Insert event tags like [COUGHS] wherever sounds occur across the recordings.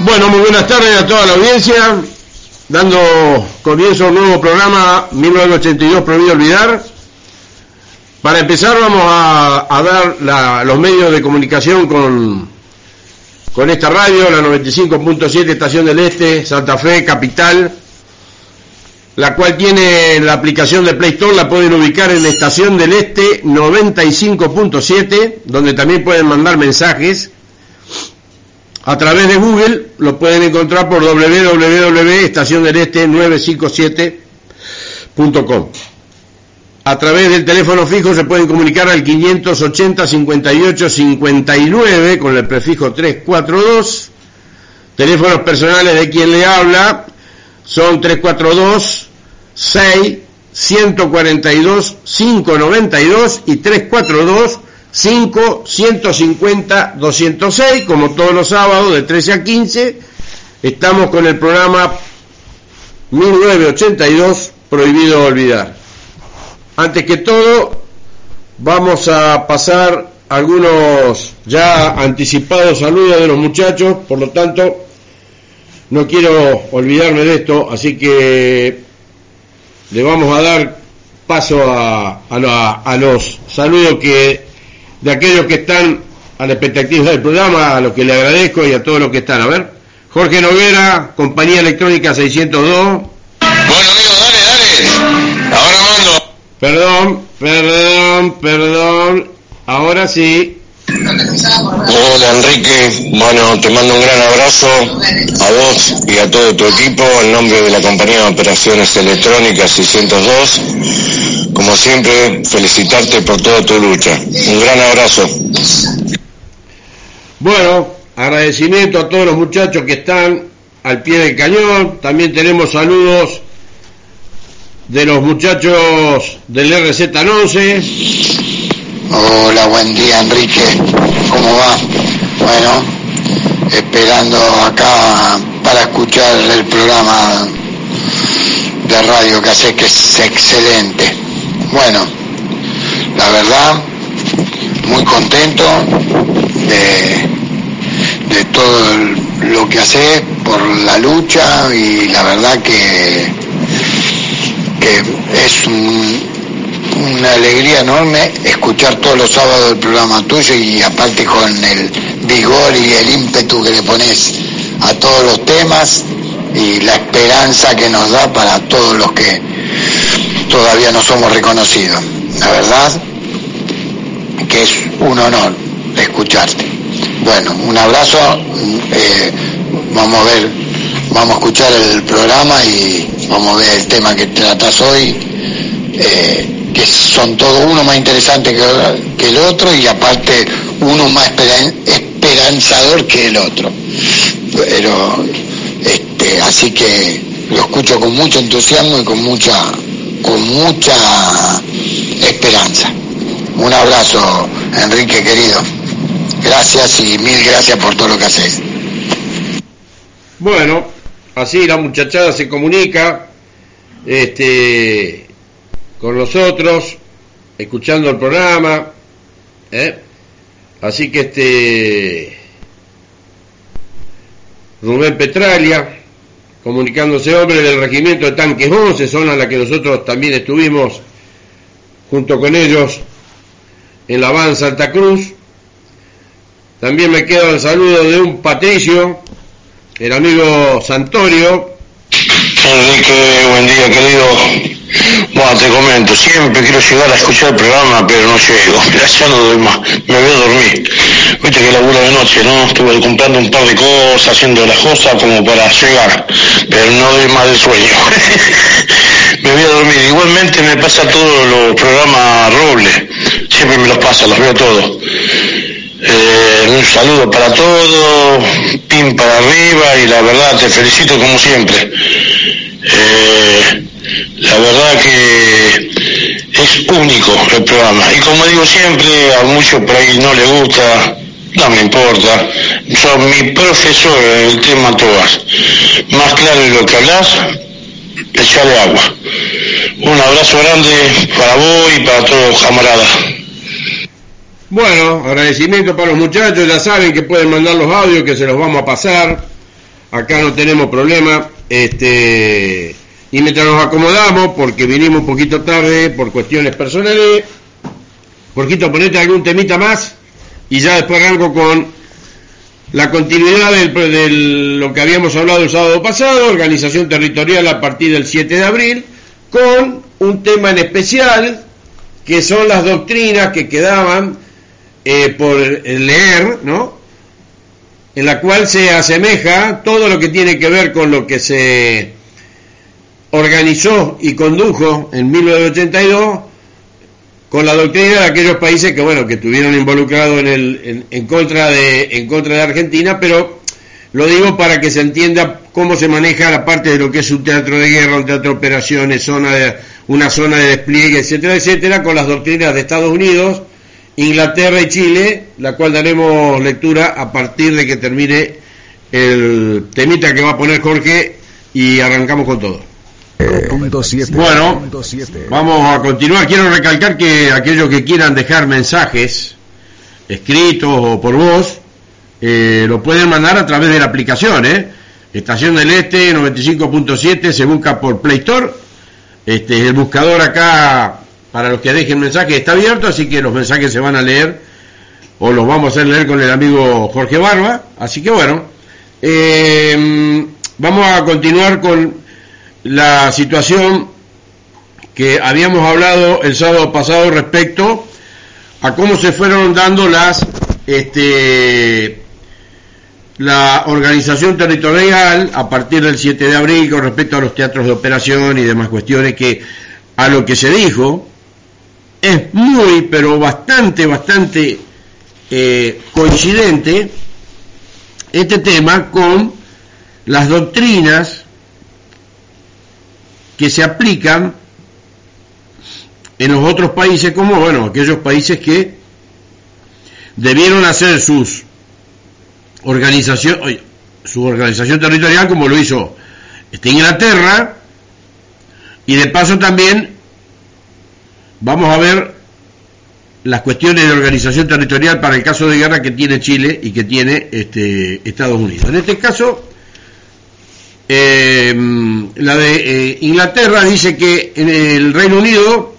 Bueno, muy buenas tardes a toda la audiencia, dando comienzo a un nuevo programa 1982 Prohibido Olvidar. Para empezar vamos a, dar los medios de comunicación con, con esta radio, la 95.7 Estación del Este, Santa Fe, Capital, la cual tiene la aplicación de Play Store, la pueden ubicar en la Estación del Este 95.7, donde también pueden mandar mensajes a través de Google lo pueden encontrar por www.estaciondeleste957.com. A través del teléfono fijo se pueden comunicar al 580 58 59 con el prefijo 342. Teléfonos personales de quien le habla son 342 6 142 592 y 342 5 150 206, como todos los sábados de 13 a 15. Estamos con el programa 1982, Prohibido Olvidar. Antes que todo, vamos a pasar algunos ya anticipados saludos de los muchachos, por lo tanto, no quiero olvidarme de esto, así que le vamos a dar paso a, a los saludos que de aquellos que están a la expectativa del programa, a los que le agradezco y a todos los que están. A ver, Jorge Noguera, Compañía Electrónica 602. Bueno, amigo, dale, dale. Ahora mando. Perdón, perdón, perdón. Ahora sí. Hola Enrique, bueno, te mando un gran abrazo a vos y a todo tu equipo en nombre de la compañía de operaciones electrónicas 602. Como siempre, felicitarte por toda tu lucha. Un gran abrazo. Bueno, agradecimiento a todos los muchachos que están al pie del cañón. También tenemos saludos de los muchachos del RZ11 Hola, buen día Enrique, ¿cómo va? Bueno, esperando acá para escuchar el programa de radio que hace que es excelente. Bueno, la verdad, muy contento de, de todo lo que hace por la lucha y la verdad que, que es un, una alegría enorme escuchar todos los sábados el programa tuyo y aparte con el vigor y el ímpetu que le pones a todos los temas y la esperanza que nos da para todos los que todavía no somos reconocidos. La verdad que es un honor escucharte. Bueno, un abrazo, eh, vamos a ver, vamos a escuchar el programa y vamos a ver el tema que tratas hoy. Eh, que son todos uno más interesante que, el otro y aparte uno más esperanzador que el otro. Pero, este, así que lo escucho con mucho entusiasmo y con mucha, con mucha esperanza. Un abrazo, Enrique querido. Gracias y mil gracias por todo lo que haces. Bueno, así la muchachada se comunica. Este, con nosotros, escuchando el programa. ¿eh? Así que este Rubén Petralia, comunicándose hombre del regimiento de tanques 11, zona en la que nosotros también estuvimos junto con ellos en la van Santa Cruz. También me queda el saludo de un Patricio, el amigo Santorio. Enrique, buen día querido. Bueno, te comento, siempre quiero llegar a escuchar el programa, pero no llego. [LAUGHS] Ya no doy más, me voy a dormir. Viste que laburo de noche, ¿no? Estuve comprando un par de cosas, haciendo las cosas como para llegar, pero no doy más de sueño. [LAUGHS] me voy a dormir. Igualmente me pasa todos los programas Roble, siempre me los pasa, los veo todos. Eh, un saludo para todos, pin para arriba y la verdad te felicito como siempre. Eh, la verdad que es único el programa. Y como digo siempre, a muchos por ahí no le gusta, no me importa. Son mi profesor en el tema todas. Más claro de lo que hablas, echarle agua. Un abrazo grande para vos y para todos camaradas. Bueno, agradecimiento para los muchachos, ya saben que pueden mandar los audios que se los vamos a pasar acá no tenemos problema. Este, y mientras nos acomodamos, porque vinimos un poquito tarde por cuestiones personales, poquito ponete algún temita más y ya después arranco con la continuidad de lo que habíamos hablado el sábado pasado, organización territorial a partir del 7 de abril, con un tema en especial que son las doctrinas que quedaban eh, por leer, ¿no? En la cual se asemeja todo lo que tiene que ver con lo que se organizó y condujo en 1982 con la doctrina de aquellos países que bueno que estuvieron involucrados en, el, en, contra de en contra de Argentina pero lo digo para que se entienda cómo se maneja la parte de lo que es un teatro de guerra un teatro de operaciones zona de una zona de despliegue etcétera etcétera con las doctrinas de Estados Unidos Inglaterra y Chile la cual daremos lectura a partir de que termine el temita que va a poner Jorge y arrancamos con todo bueno, vamos a continuar. Quiero recalcar que aquellos que quieran dejar mensajes escritos o por voz, eh, lo pueden mandar a través de la aplicación, ¿eh? Estación del Este 95.7 se busca por Play Store. Este, el buscador acá, para los que dejen mensajes, está abierto, así que los mensajes se van a leer o los vamos a hacer leer con el amigo Jorge Barba. Así que bueno, eh, vamos a continuar con la situación que habíamos hablado el sábado pasado respecto a cómo se fueron dando las este la organización territorial a partir del 7 de abril con respecto a los teatros de operación y demás cuestiones que a lo que se dijo es muy pero bastante bastante eh, coincidente este tema con las doctrinas que se aplican en los otros países como, bueno, aquellos países que debieron hacer sus organización, su organización territorial como lo hizo este, Inglaterra y de paso también vamos a ver las cuestiones de organización territorial para el caso de guerra que tiene Chile y que tiene este, Estados Unidos. En este caso, eh, la de eh, Inglaterra dice que en el Reino Unido,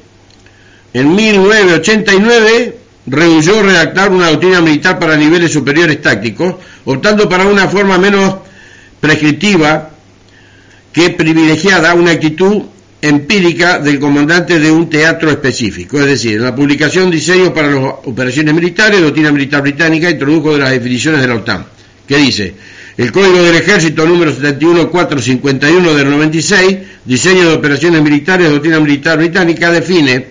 en 1989, rehuyó redactar una doctrina militar para niveles superiores tácticos, optando para una forma menos prescriptiva que privilegiada una actitud empírica del comandante de un teatro específico. Es decir, la publicación Diseños para las operaciones militares, Doctrina Militar Británica, introdujo de las definiciones de la OTAN, que dice, el Código del Ejército número 71451 del 96, Diseño de Operaciones Militares, Doctrina Militar Británica, define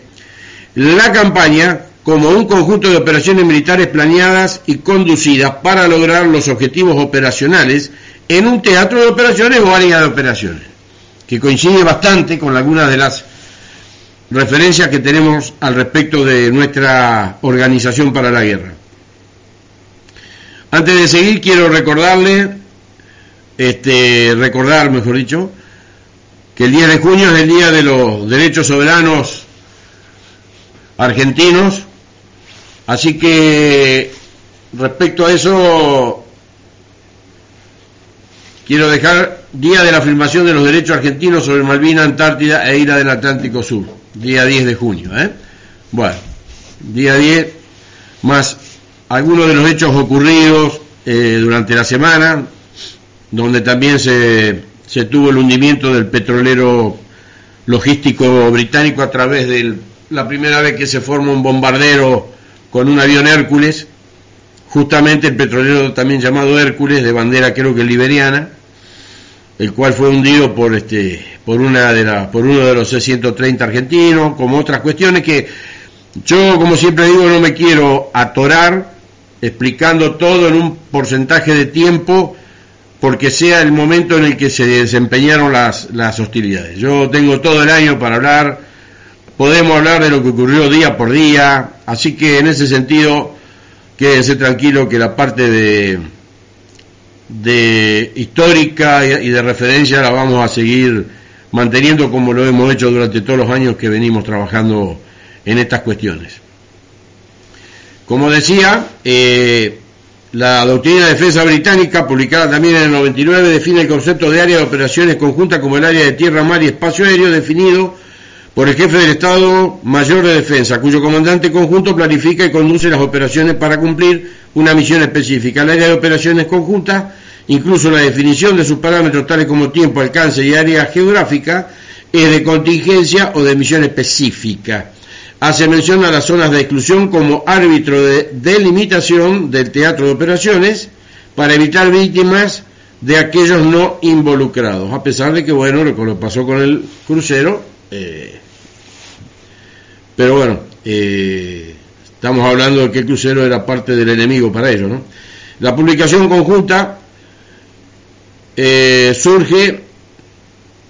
la campaña como un conjunto de operaciones militares planeadas y conducidas para lograr los objetivos operacionales en un teatro de operaciones o área de operaciones, que coincide bastante con algunas de las referencias que tenemos al respecto de nuestra organización para la guerra. Antes de seguir, quiero recordarle, este, recordar, mejor dicho, que el 10 de junio es el Día de los Derechos Soberanos Argentinos, así que respecto a eso, quiero dejar Día de la afirmación de los derechos argentinos sobre Malvina, Antártida e Isla del Atlántico Sur, día 10 de junio. ¿eh? Bueno, día 10 más algunos de los hechos ocurridos eh, durante la semana, donde también se, se, tuvo el hundimiento del petrolero logístico británico a través de la primera vez que se forma un bombardero con un avión Hércules, justamente el petrolero también llamado Hércules, de bandera creo que liberiana, el cual fue hundido por este por una de las por uno de los C-130 argentinos, como otras cuestiones que yo como siempre digo no me quiero atorar explicando todo en un porcentaje de tiempo porque sea el momento en el que se desempeñaron las, las hostilidades. Yo tengo todo el año para hablar, podemos hablar de lo que ocurrió día por día, así que en ese sentido quédense tranquilo que la parte de, de histórica y de referencia la vamos a seguir manteniendo como lo hemos hecho durante todos los años que venimos trabajando en estas cuestiones. Como decía, eh, La doctrina de defensa británica, publicada también en el 99, define el concepto de área de operaciones conjunta como el área de tierra, mar y espacio aéreo definido por el jefe del Estado Mayor de Defensa, cuyo comandante conjunto planifica y conduce las operaciones para cumplir una misión específica. El área de operaciones conjuntas, incluso la definición de sus parámetros tales como tiempo, alcance y área geográfica, es de contingencia o de misión específica hace mención a las zonas de exclusión como árbitro de delimitación del teatro de operaciones para evitar víctimas de aquellos no involucrados, a pesar de que, bueno, lo pasó con el crucero, eh, pero bueno, eh, estamos hablando de que el crucero era parte del enemigo para ellos, ¿no? La publicación conjunta eh, surge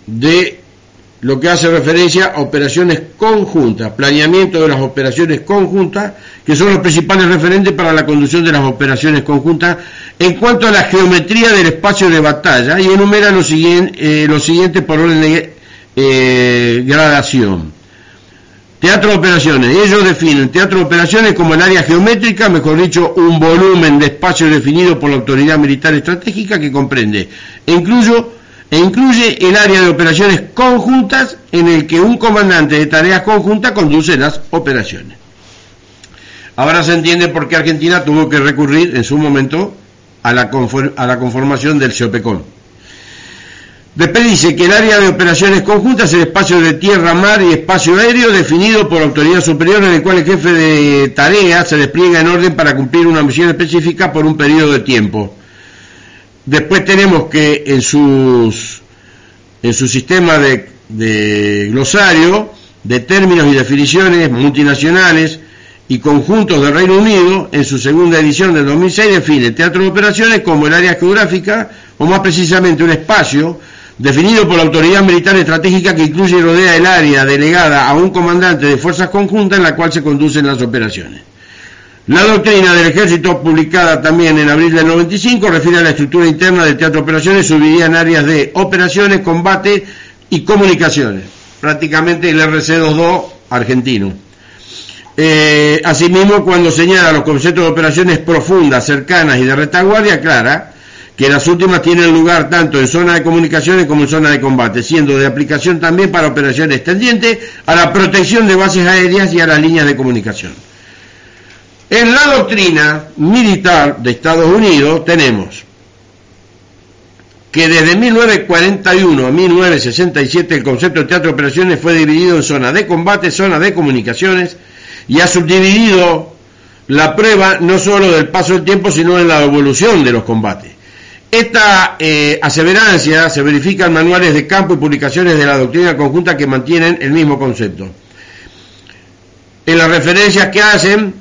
de lo que hace referencia a operaciones conjuntas, planeamiento de las operaciones conjuntas, que son los principales referentes para la conducción de las operaciones conjuntas en cuanto a la geometría del espacio de batalla y enumera lo siguiente, eh, siguientes por orden de eh, gradación. Teatro de operaciones. Ellos definen teatro de operaciones como el área geométrica, mejor dicho, un volumen de espacio definido por la autoridad militar estratégica que comprende e incluye e incluye el área de operaciones conjuntas en el que un comandante de tareas conjuntas conduce las operaciones. Ahora se entiende por qué Argentina tuvo que recurrir en su momento a la, conformación del CEOPECON. Después dice que el área de operaciones conjuntas es el espacio de tierra, mar y espacio aéreo definido por autoridad superior en el cual el jefe de tarea se despliega en orden para cumplir una misión específica por un periodo de tiempo. Después tenemos que en, sus, en su sistema de, de glosario de términos y definiciones multinacionales y conjuntos del Reino Unido, en su segunda edición del 2006, define teatro de operaciones como el área geográfica, o más precisamente un espacio, definido por la autoridad militar estratégica que incluye y rodea el área delegada a un comandante de fuerzas conjuntas en la cual se conducen las operaciones. La doctrina del ejército, publicada también en abril del 95, refiere a la estructura interna del teatro de operaciones, subiría en áreas de operaciones, combate y comunicaciones, prácticamente el RC-22 argentino. Eh, asimismo, cuando señala los conceptos de operaciones profundas, cercanas y de retaguardia, aclara que las últimas tienen lugar tanto en zona de comunicaciones como en zona de combate, siendo de aplicación también para operaciones tendientes a la protección de bases aéreas y a las líneas de comunicación. En la doctrina militar de Estados Unidos tenemos que desde 1941 a 1967 el concepto de teatro de operaciones fue dividido en zonas de combate, zonas de comunicaciones y ha subdividido la prueba no solo del paso del tiempo, sino en la evolución de los combates. Esta eh, aseverancia se verifica en manuales de campo y publicaciones de la doctrina conjunta que mantienen el mismo concepto. En las referencias que hacen,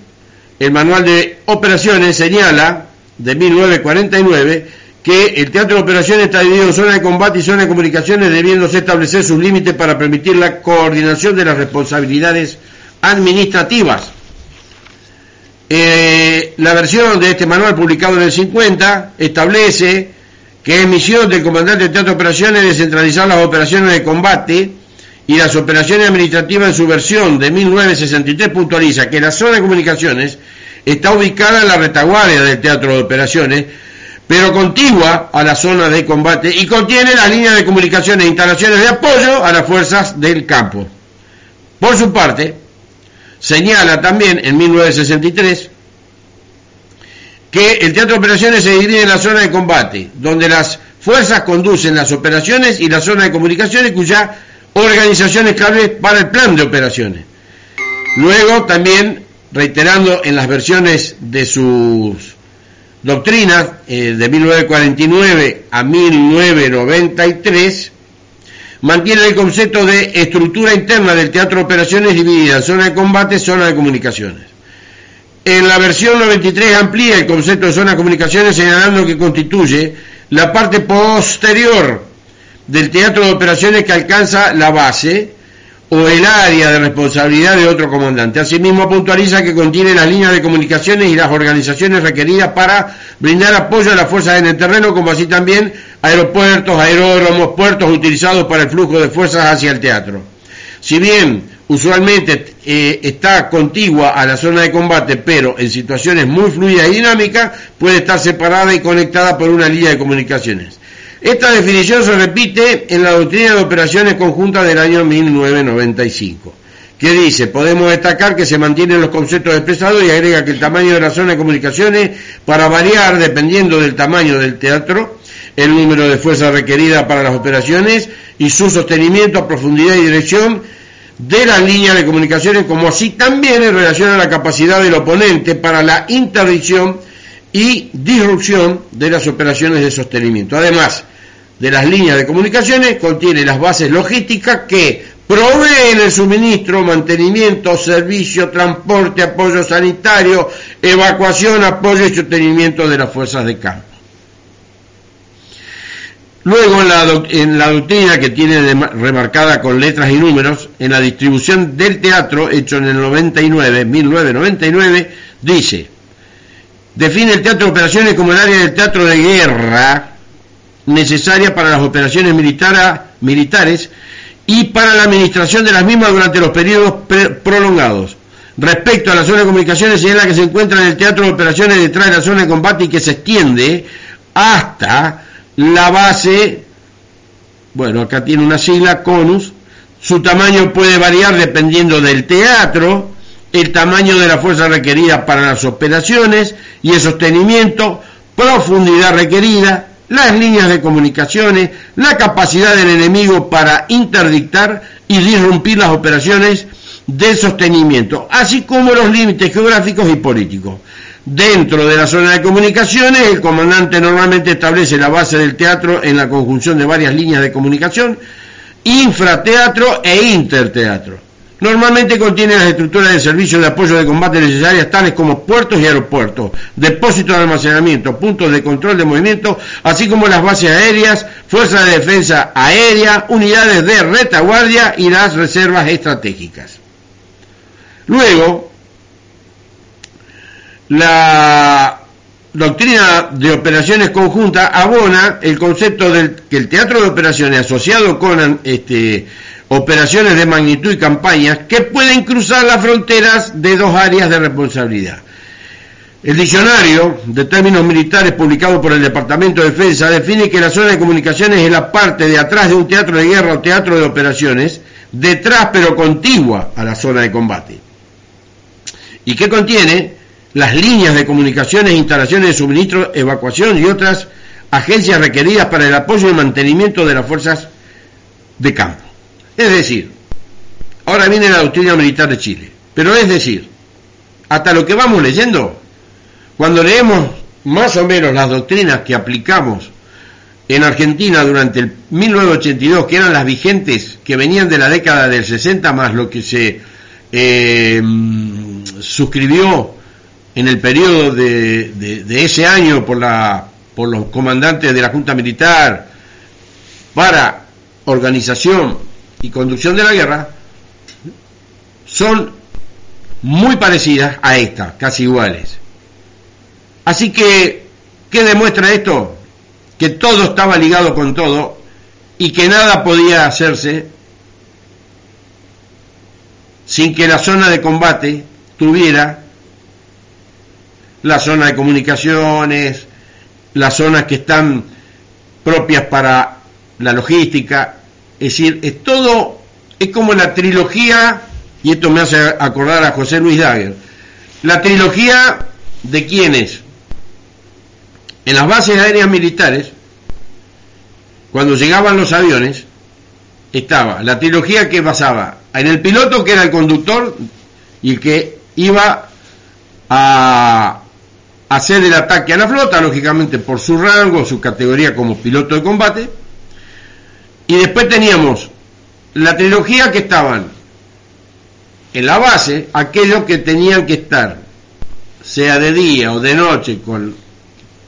el manual de operaciones señala, de 1949, que el teatro de operaciones está dividido en zona de combate y zona de comunicaciones, debiéndose establecer sus límites para permitir la coordinación de las responsabilidades administrativas. Eh, la versión de este manual publicado en el 50 establece que es misión del comandante de teatro de operaciones descentralizar las operaciones de combate y las operaciones administrativas en su versión de 1963 puntualiza que la zona de comunicaciones está ubicada en la retaguardia del teatro de operaciones, pero contigua a la zona de combate y contiene las líneas de comunicaciones e instalaciones de apoyo a las fuerzas del campo. Por su parte, señala también en 1963 que el teatro de operaciones se divide en la zona de combate, donde las fuerzas conducen las operaciones y la zona de comunicaciones cuya organizaciones clave para el plan de operaciones. Luego también, reiterando en las versiones de sus doctrinas eh, de 1949 a 1993, mantiene el concepto de estructura interna del teatro de operaciones dividida zona de combate zona de comunicaciones. En la versión 93 amplía el concepto de zona de comunicaciones señalando que constituye la parte posterior del teatro de operaciones que alcanza la base o el área de responsabilidad de otro comandante. Asimismo, puntualiza que contiene las líneas de comunicaciones y las organizaciones requeridas para brindar apoyo a las fuerzas en el terreno, como así también aeropuertos, aeródromos, puertos utilizados para el flujo de fuerzas hacia el teatro. Si bien usualmente eh, está contigua a la zona de combate, pero en situaciones muy fluidas y dinámicas puede estar separada y conectada por una línea de comunicaciones. Esta definición se repite en la doctrina de operaciones conjuntas del año 1995, que dice, podemos destacar que se mantienen los conceptos expresados y agrega que el tamaño de la zona de comunicaciones, para variar dependiendo del tamaño del teatro, el número de fuerzas requeridas para las operaciones y su sostenimiento a profundidad y dirección de las líneas de comunicaciones, como así también en relación a la capacidad del oponente para la interdicción y disrupción de las operaciones de sostenimiento. Además de las líneas de comunicaciones, contiene las bases logísticas que proveen el suministro, mantenimiento, servicio, transporte, apoyo sanitario, evacuación, apoyo y sostenimiento de las fuerzas de campo. Luego en la, doctrina que tiene remarcada con letras y números, en la distribución del teatro, hecho en el 99, 1999, dice, define el teatro de operaciones como el área del teatro de guerra necesaria para las operaciones militares y para la administración de las mismas durante los periodos prolongados. Respecto a la zona de comunicaciones, señala que se encuentra en el teatro de operaciones detrás de la zona de combate y que se extiende hasta la base, bueno, acá tiene una sigla, CONUS, su tamaño puede variar dependiendo del teatro, el tamaño de la fuerza requerida para las operaciones y el sostenimiento, profundidad requerida, las líneas de comunicaciones, la capacidad del enemigo para interdictar y disrumpir las operaciones de sostenimiento, así como los límites geográficos y políticos. Dentro de la zona de comunicaciones, el comandante normalmente establece la base del teatro en la conjunción de varias líneas de comunicación, infrateatro e interteatro. Normalmente contiene las estructuras de servicio de apoyo de combate necesarias tales como puertos y aeropuertos, depósitos de almacenamiento, puntos de control de movimiento, así como las bases aéreas, fuerzas de defensa aérea, unidades de retaguardia y las reservas estratégicas. Luego, la doctrina de operaciones conjuntas abona el concepto del que el teatro de operaciones asociado con este, operaciones de magnitud y campañas que pueden cruzar las fronteras de dos áreas de responsabilidad. El diccionario de términos militares publicado por el Departamento de Defensa define que la zona de comunicaciones es la parte de atrás de un teatro de guerra o teatro de operaciones, detrás pero contigua a la zona de combate. Y que contiene las líneas de comunicaciones, instalaciones de suministro, evacuación y otras agencias requeridas para el apoyo y mantenimiento de las fuerzas de campo. Es decir, ahora viene la doctrina militar de Chile, pero es decir, hasta lo que vamos leyendo, cuando leemos más o menos las doctrinas que aplicamos en Argentina durante el 1982, que eran las vigentes, que venían de la década del 60 más lo que se eh, suscribió en el periodo de, ese año por, la, por los comandantes de la Junta Militar para organización y conducción de la guerra, son muy parecidas a esta, casi iguales. Así que, ¿qué demuestra esto? Que todo estaba ligado con todo y que nada podía hacerse sin que la zona de combate tuviera la zona de comunicaciones, las zonas que están propias para la logística, es decir, es todo, es como la trilogía, y esto me hace acordar a José Luis Daguer, la trilogía de quienes en las bases aéreas militares, cuando llegaban los aviones, estaba la trilogía que pasaba en el piloto que era el conductor y que iba a hacer el ataque a la flota, lógicamente por su rango, su categoría como piloto de combate. Y después teníamos la trilogía que estaban en la base, aquellos que tenían que estar, sea de día o de noche, con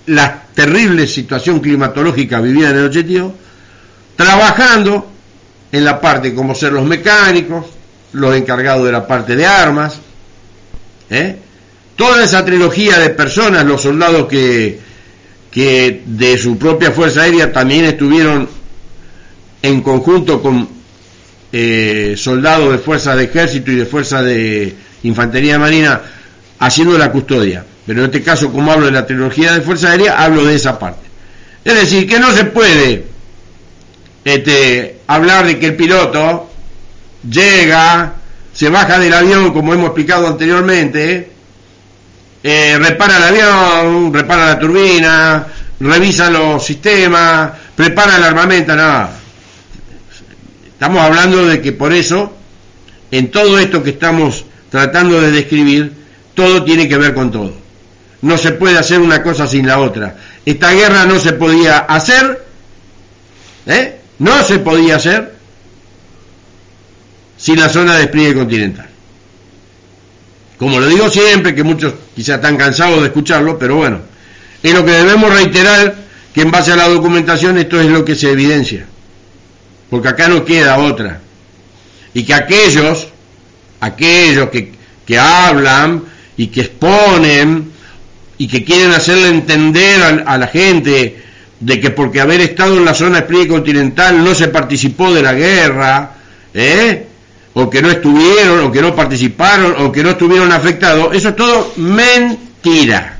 la terrible situación climatológica vivida en el objetivo, trabajando en la parte como ser los mecánicos, los encargados de la parte de armas, ¿eh? toda esa trilogía de personas, los soldados que, que de su propia Fuerza Aérea también estuvieron en conjunto con eh, soldados de fuerzas de ejército y de fuerzas de infantería marina haciendo la custodia. Pero en este caso, como hablo de la tecnología de Fuerza Aérea, hablo de esa parte. Es decir, que no se puede este, hablar de que el piloto llega, se baja del avión, como hemos explicado anteriormente, eh, repara el avión, repara la turbina, revisa los sistemas, prepara el armamento, nada. Estamos hablando de que por eso, en todo esto que estamos tratando de describir, todo tiene que ver con todo. No se puede hacer una cosa sin la otra. Esta guerra no se podía hacer, ¿eh? No se podía hacer sin la zona de despliegue continental. Como lo digo siempre, que muchos quizás están cansados de escucharlo, pero bueno, es lo que debemos reiterar que en base a la documentación esto es lo que se evidencia. Porque acá no queda otra. Y que aquellos, aquellos que, que hablan y que exponen y que quieren hacerle entender a, la gente de que porque haber estado en la zona despliegue continental no se participó de la guerra, ¿eh? o que no estuvieron, o que no participaron, o que no estuvieron afectados, eso es todo mentira.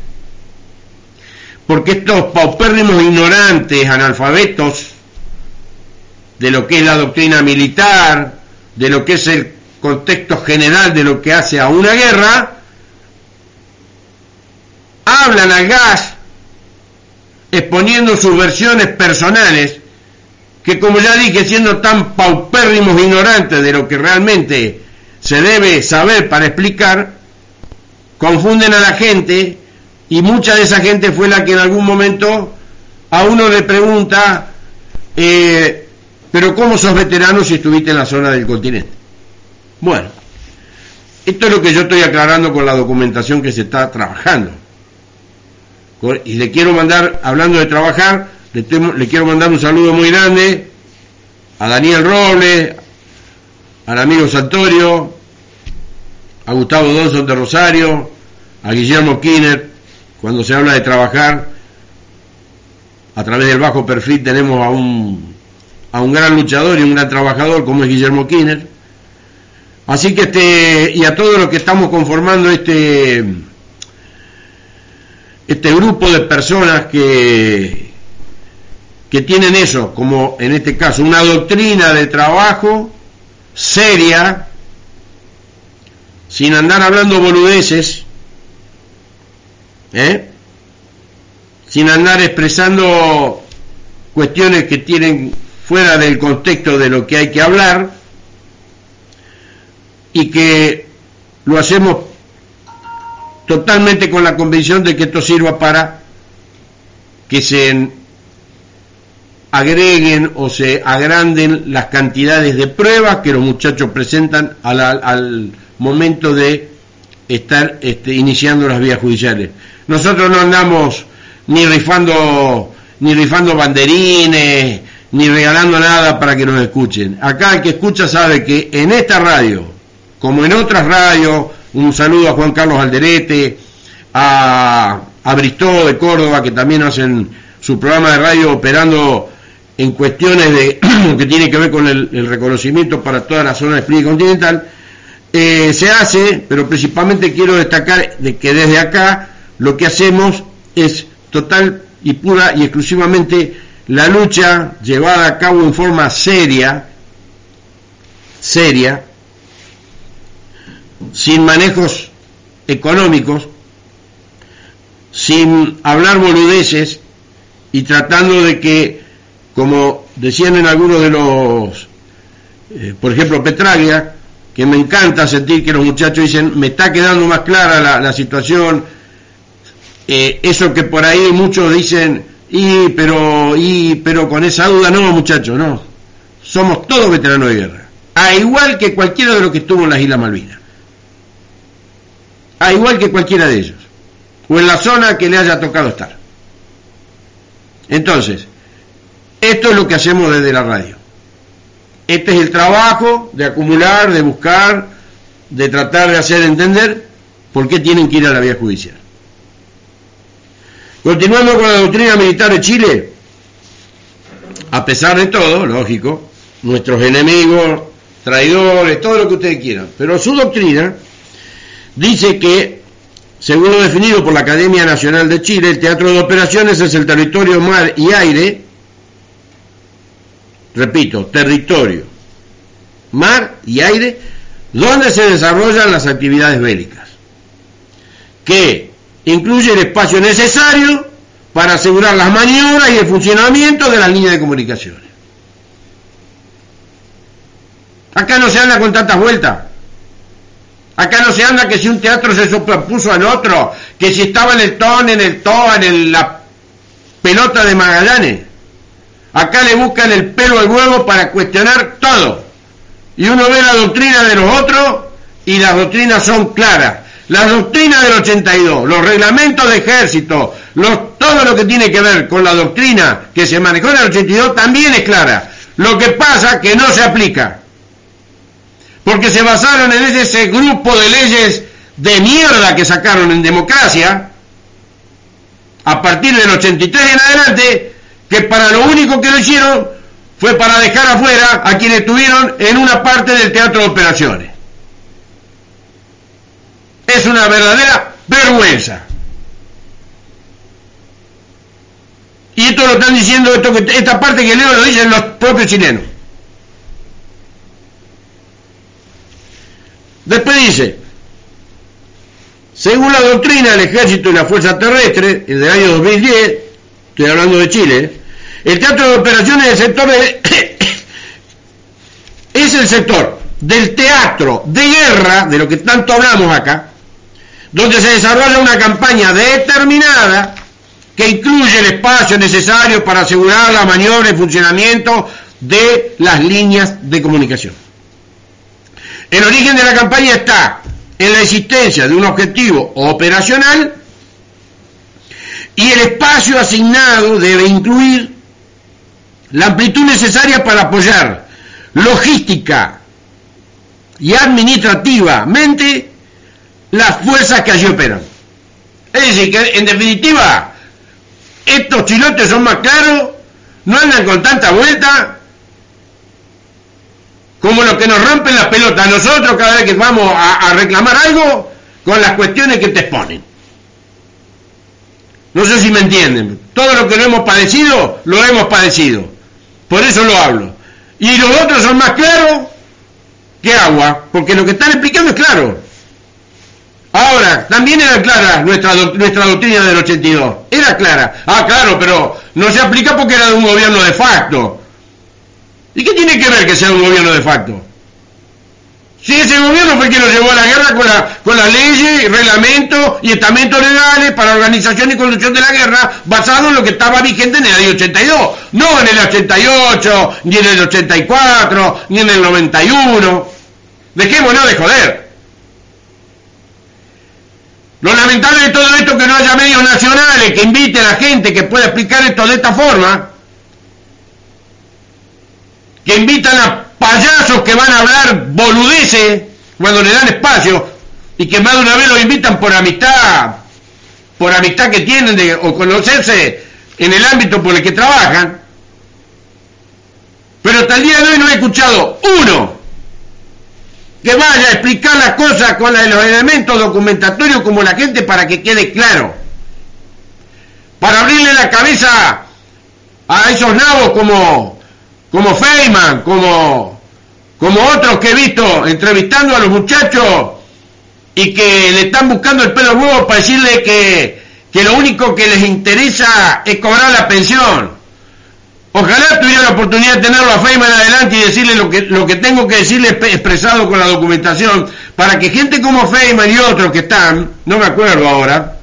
Porque estos paupérrimos ignorantes, analfabetos, de lo que es la doctrina militar, de lo que es el contexto general de lo que hace a una guerra, hablan al gas exponiendo sus versiones personales que como ya dije, siendo tan paupérrimos ignorantes de lo que realmente se debe saber para explicar, confunden a la gente y mucha de esa gente fue la que en algún momento a uno le pregunta, eh, pero ¿cómo sos veterano si estuviste en la zona del continente? Bueno, esto es lo que yo estoy aclarando con la documentación que se está trabajando. Y le quiero mandar, hablando de trabajar, le, quiero mandar un saludo muy grande a Daniel Robles, al amigo Santorio, a Gustavo Donson de Rosario, a Guillermo Kinner, cuando se habla de trabajar, a través del bajo perfil tenemos a un, a un gran luchador y un gran trabajador como es Guillermo Kinner. Así que este, y a todos los que estamos conformando este, este grupo de personas que, que tienen eso, como en este caso, una doctrina de trabajo seria, sin andar hablando boludeces, ¿eh? sin andar expresando cuestiones que tienen fuera del contexto de lo que hay que hablar, y que lo hacemos totalmente con la convicción de que esto sirva para que se agreguen o se agranden las cantidades de pruebas que los muchachos presentan al, momento de estar este, iniciando las vías judiciales. Nosotros no andamos ni rifando ni rifando banderines, ni regalando nada para que nos escuchen. Acá el que escucha sabe que en esta radio, como en otras radios, un saludo a Juan Carlos Alderete, a, a Bristol de Córdoba, que también hacen su programa de radio operando en cuestiones de [CLEARS THROAT] que tiene que ver con el, reconocimiento para toda la zona de despliegue continental, eh, se hace, pero principalmente quiero destacar de que desde acá lo que hacemos es total y pura y exclusivamente la lucha llevada a cabo en forma seria, seria, sin manejos económicos, sin hablar boludeces y tratando de que como decían en algunos de los, eh, por ejemplo, Petraglia, que me encanta sentir que los muchachos dicen, me está quedando más clara la, situación, eh, eso que por ahí muchos dicen, y pero, y pero con esa duda, no muchachos, no, somos todos veteranos de guerra, a igual que cualquiera de los que estuvo en las Islas Malvinas, a igual que cualquiera de ellos, o en la zona que le haya tocado estar. Entonces, esto es lo que hacemos desde la radio. Este es el trabajo de acumular, de buscar, de tratar de hacer entender por qué tienen que ir a la vía judicial. Continuando con la doctrina militar de Chile, a pesar de todo, lógico, nuestros enemigos traidores, todo lo que ustedes quieran. Pero su doctrina dice que, según lo definido por la Academia Nacional de Chile, el teatro de operaciones es el territorio mar y aire, repito, territorio, mar y aire, donde se desarrollan las actividades bélicas, que incluye el espacio necesario para asegurar las maniobras y el funcionamiento de las líneas de comunicaciones. Acá no se anda con tantas vueltas. Acá no se anda que si un teatro se superpuso al otro, que si estaba en el ton, en el to, en la pelota de Magallanes. Acá le buscan el pelo al huevo para cuestionar todo. Y uno ve la doctrina de los otros y las doctrinas son claras. La doctrina del 82, los reglamentos de ejército, todo lo que tiene que ver con la doctrina que se manejó en el 82 también es clara. Lo que pasa que no se aplica porque se basaron en ese grupo de leyes de mierda que sacaron en democracia, a partir del 83 en adelante, que para lo único que lo hicieron fue para dejar afuera a quienes estuvieron en una parte del teatro de operaciones. Es una verdadera vergüenza. Y esto lo están diciendo, esta parte que leo lo dicen los propios chilenos. Después dice, según la doctrina del ejército y la fuerza terrestre, el del año 2010, estoy hablando de Chile, el teatro de operaciones del sector [COUGHS] es el sector del teatro de guerra, de lo que tanto hablamos acá, donde se desarrolla una campaña determinada que incluye el espacio necesario para asegurar la maniobra y funcionamiento de las líneas de comunicación. El origen de la campaña está en la existencia de un objetivo operacional y el espacio asignado debe incluir la amplitud necesaria para apoyar logística y administrativamente las fuerzas que allí operan. Es decir, que en definitiva, estos chilotes son más claros, no andan con tanta vuelta como los que nos rompen las pelotas a nosotros cada vez que vamos a, reclamar algo con las cuestiones que te exponen. No sé si me entienden. Todo lo que no hemos padecido, lo hemos padecido. Por eso lo hablo. Y los otros son más claros que agua, porque lo que están explicando es claro. Ahora, también era clara nuestra, nuestra doctrina del 82. Era clara. Ah, claro, pero no se aplica porque era de un gobierno de facto. ¿Y qué tiene que ver que sea un gobierno de facto? Si ese gobierno fue que nos llevó a la guerra con, la, con las leyes, reglamentos y estamentos legales para organización y conducción de la guerra, basado en lo que estaba vigente en el año 82, no en el 88, ni en el 84, ni en el 91. Dejémonos de joder. Lo lamentable de todo esto es que no haya medios nacionales que inviten a la gente que pueda explicar esto de esta forma, que invitan a payasos que van a hablar boludeces cuando le dan espacio y que más de una vez los invitan por amistad, por amistad que tienen de, o conocerse en el ámbito por el que trabajan. Pero hasta el día de hoy no he escuchado uno que vaya a explicar las cosas con los elementos documentatorios como la gente para que quede claro. Para abrirle la cabeza a esos nabos como como Feynman, como, como otros que he visto entrevistando a los muchachos y que le están buscando el pelo huevo para decirle que, que lo único que les interesa es cobrar la pensión. Ojalá tuviera la oportunidad de tenerlo a Feynman adelante y decirle lo que, tengo que decirle expresado con la documentación, para que gente como Feynman y otros que están, no me acuerdo ahora,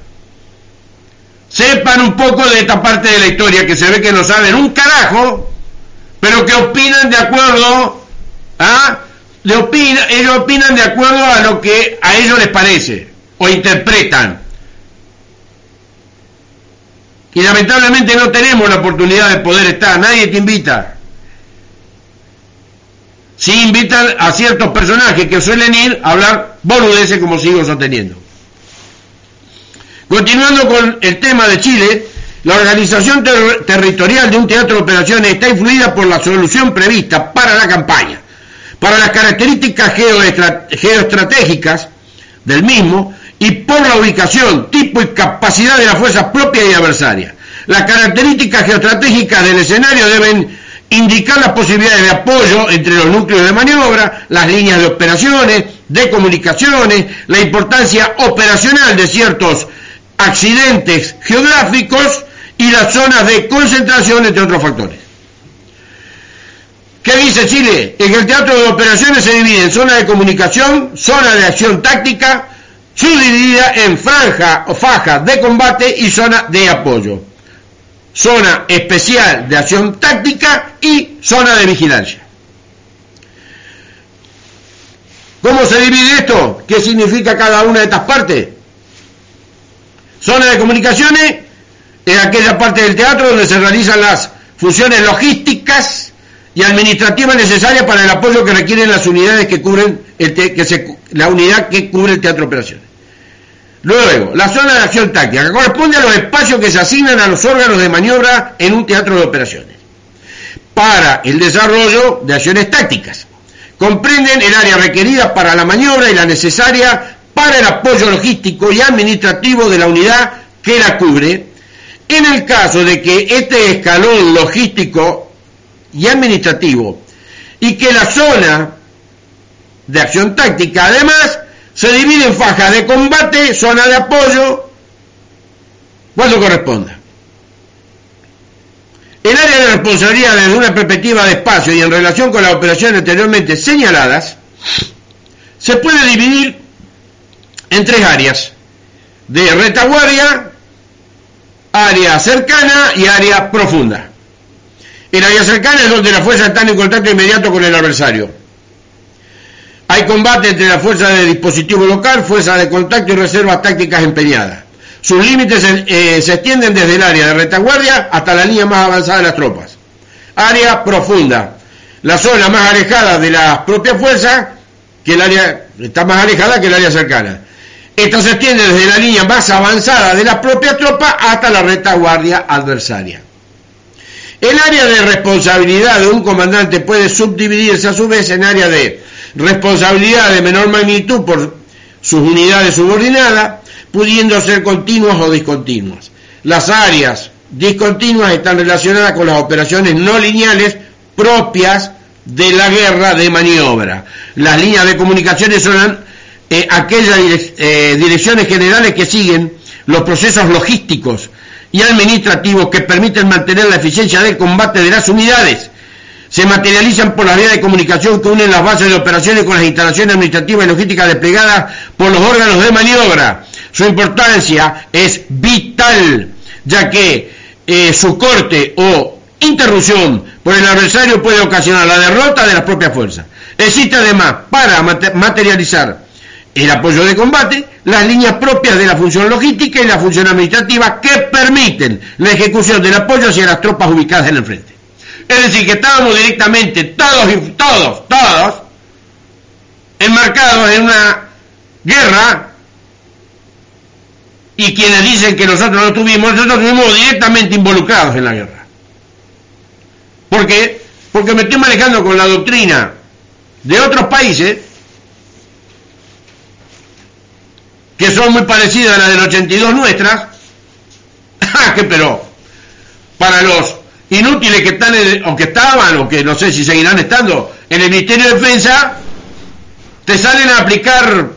sepan un poco de esta parte de la historia que se ve que no saben un carajo pero que opinan de acuerdo a, le ellos opinan de acuerdo a lo que a ellos les parece o interpretan. Y lamentablemente no tenemos la oportunidad de poder estar, nadie te invita. Sí invitan a ciertos personajes que suelen ir a hablar boludeces como sigo sosteniendo. Continuando con el tema de Chile, la organización territorial de un teatro de operaciones está influida por la solución prevista para la campaña, para las características geoestratégicas del mismo y por la ubicación, tipo y capacidad de las fuerzas propias y adversarias. Las características geoestratégicas del escenario deben indicar las posibilidades de apoyo entre los núcleos de maniobra, las líneas de operaciones, de comunicaciones, la importancia operacional de ciertos accidentes geográficos y las zonas de concentración, entre otros factores. ¿Qué dice Chile? En el teatro de operaciones se divide en zona de comunicación, zona de acción táctica, subdividida en franja o faja de combate y zona de apoyo. Zona especial de acción táctica y zona de vigilancia. ¿Cómo se divide esto? ¿Qué significa cada una de estas partes? Zona de comunicaciones es aquella parte del teatro donde se realizan las funciones logísticas y administrativas necesarias para el apoyo que requieren las unidades que cubren la unidad que cubre el teatro de operaciones. Luego, la zona de acción táctica, que corresponde a los espacios que se asignan a los órganos de maniobra en un teatro de operaciones, para el desarrollo de acciones tácticas. Comprenden el área requerida para la maniobra y la necesaria para el apoyo logístico y administrativo de la unidad que la cubre, en el caso de que este escalón logístico y administrativo y que la zona de acción táctica además se divide en fajas de combate, zona de apoyo, cuando corresponda. El área de responsabilidad desde una perspectiva de espacio y en relación con las operaciones anteriormente señaladas, se puede dividir en tres áreas, de retaguardia, área cercana y área profunda. El área cercana es donde las fuerzas están en contacto inmediato con el adversario. Hay combate entre las fuerzas de dispositivo local, fuerzas de contacto y reservas tácticas empeñadas. Sus límites eh, se extienden desde el área de retaguardia hasta la línea más avanzada de las tropas. Área profunda. La zona más alejada de las propias fuerzas, que el área está más alejada que el área cercana. Esto se extiende desde la línea más avanzada de la propia tropa hasta la retaguardia adversaria. El área de responsabilidad de un comandante puede subdividirse a su vez en área de responsabilidad de menor magnitud por sus unidades subordinadas, pudiendo ser continuas o discontinuas. Las áreas discontinuas están relacionadas con las operaciones no lineales propias de la guerra de maniobra. Las líneas de comunicaciones son eh, aquellas eh, direcciones generales que siguen los procesos logísticos y administrativos que permiten mantener la eficiencia del combate de las unidades. Se materializan por las vías de comunicación que unen las bases de operaciones con las instalaciones administrativas y logísticas desplegadas por los órganos de maniobra. Su importancia es vital, ya que eh, su corte o interrupción por el adversario puede ocasionar la derrota de las propias fuerzas. Existe además, para materializar el apoyo de combate, las líneas propias de la función logística y la función administrativa que permiten la ejecución del apoyo hacia las tropas ubicadas en el frente. Es decir, que estábamos directamente todos, todos, todos, enmarcados en una guerra y quienes dicen que nosotros no tuvimos, nosotros estuvimos directamente involucrados en la guerra. ¿Por qué? Porque me estoy manejando con la doctrina de otros países que son muy parecidas a las del 82 nuestras, [LAUGHS] ah, que pero para los inútiles que están o que estaban o que no sé si seguirán estando en el Ministerio de Defensa, te salen a aplicar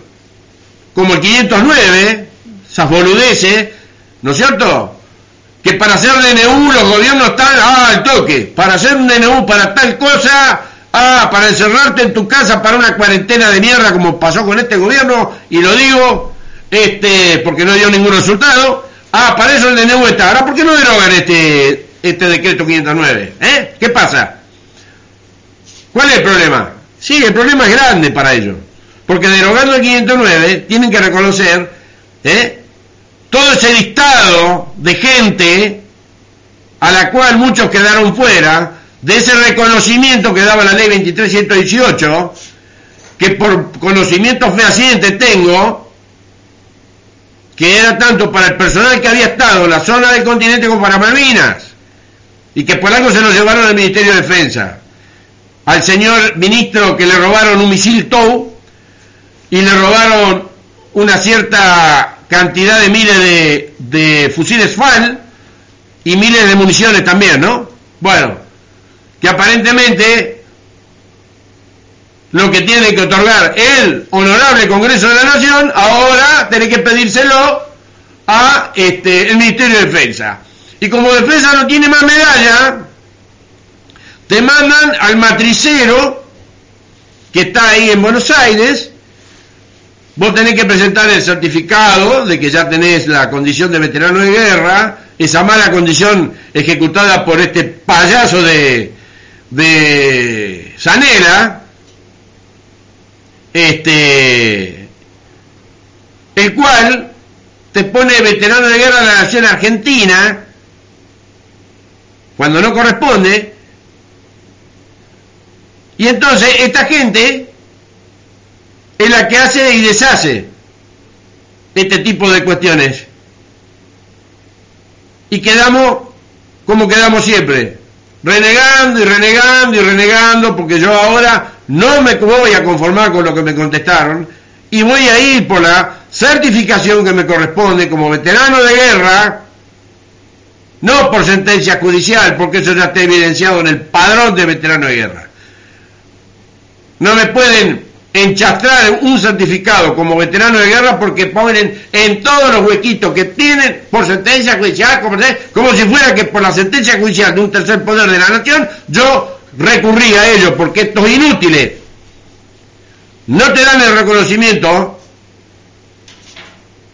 como el 509, esas boludeces, ¿no es cierto? Que para hacer DNU los gobiernos están, ah, al toque, para hacer un DNU para tal cosa, ah, para encerrarte en tu casa para una cuarentena de mierda como pasó con este gobierno, y lo digo este, porque no dio ningún resultado. Ah, para eso el DNU está. Ahora, ¿por qué no derogan este, este decreto 509? ¿Eh? ¿Qué pasa? ¿Cuál es el problema? Sí, el problema es grande para ellos. Porque derogando el 509 tienen que reconocer ¿eh? todo ese listado de gente a la cual muchos quedaron fuera de ese reconocimiento que daba la ley 2318, que por conocimientos fehacientes tengo, que era tanto para el personal que había estado en la zona del continente como para Malvinas, y que por algo se lo llevaron al Ministerio de Defensa. al señor ministro que le robaron un misil TOW y le robaron una cierta cantidad de miles de, de fusiles FAL y miles de municiones también, ¿no? Bueno, que aparentemente lo que tiene que otorgar el honorable Congreso de la Nación, ahora tiene que pedírselo a este, el Ministerio de Defensa. Y como Defensa no tiene más medalla, te mandan al matricero que está ahí en Buenos Aires, vos tenés que presentar el certificado de que ya tenés la condición de veterano de guerra, esa mala condición ejecutada por este payaso de, de este, el cual te pone veterano de guerra de la nación argentina, cuando no corresponde, y entonces esta gente es la que hace y deshace este tipo de cuestiones. Y quedamos como quedamos siempre, renegando y renegando y renegando, porque yo ahora no me voy a conformar con lo que me contestaron y voy a ir por la certificación que me corresponde como veterano de guerra, no por sentencia judicial, porque eso ya está evidenciado en el padrón de veterano de guerra. No me pueden enchastrar un certificado como veterano de guerra porque ponen en todos los huequitos que tienen por sentencia judicial, como, como si fuera que por la sentencia judicial de un tercer poder de la nación yo recurrí a ellos porque estos inútiles no te dan el reconocimiento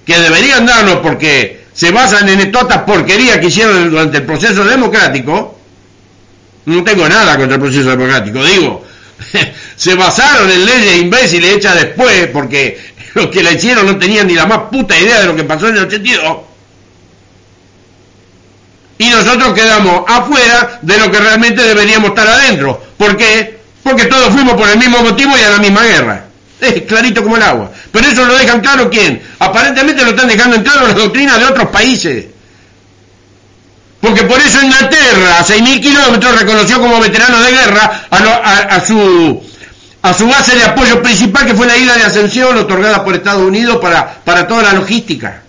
que deberían darnos porque se basan en todas porquerías que hicieron durante el proceso democrático. No tengo nada contra el proceso democrático, digo, [LAUGHS] se basaron en leyes imbéciles hechas después, porque [LAUGHS] los que la hicieron no tenían ni la más puta idea de lo que pasó en el 82. Y nosotros quedamos afuera de lo que realmente deberíamos estar adentro. ¿Por qué? Porque todos fuimos por el mismo motivo y a la misma guerra. [LAUGHS] Es clarito como el agua. Pero eso lo dejan claro quién. Aparentemente lo están dejando en claro las doctrinas de otros países. Porque por eso Inglaterra, a 6.000 kilómetros, reconoció como veterano de guerra a, su, base de apoyo principal, que fue la isla de Ascensión, otorgada por Estados Unidos para toda la logística.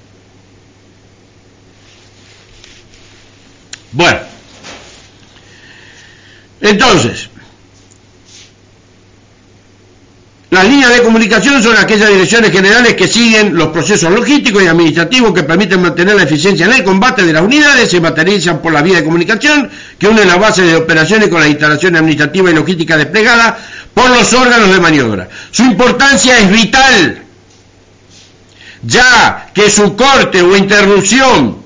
Bueno, entonces, Las líneas de comunicación son aquellas direcciones generales que siguen los procesos logísticos y administrativos que permiten mantener la eficiencia en el combate de las unidades, se materializan por la vía de comunicación que unen las bases de operaciones con las instalaciones administrativas y logísticas desplegadas por los órganos de maniobra. Su importancia es vital, ya que su corte o interrupción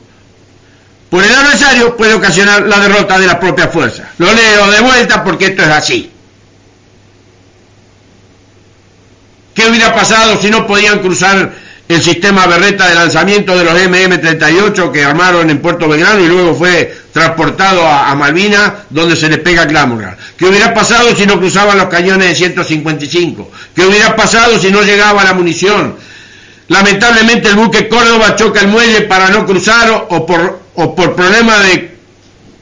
por el adversario puede ocasionar la derrota de las propias fuerzas. Lo leo de vuelta porque esto es así. ¿Qué hubiera pasado si no podían cruzar el sistema berreta de lanzamiento de los MM-38 que armaron en Puerto Belgrano y luego fue transportado a, Malvinas donde se les pega Clamorgan? ¿Qué hubiera pasado si no cruzaban los cañones de 155? ¿Qué hubiera pasado si no llegaba la munición? Lamentablemente el buque Córdoba choca el muelle para no cruzar o, por, problema de,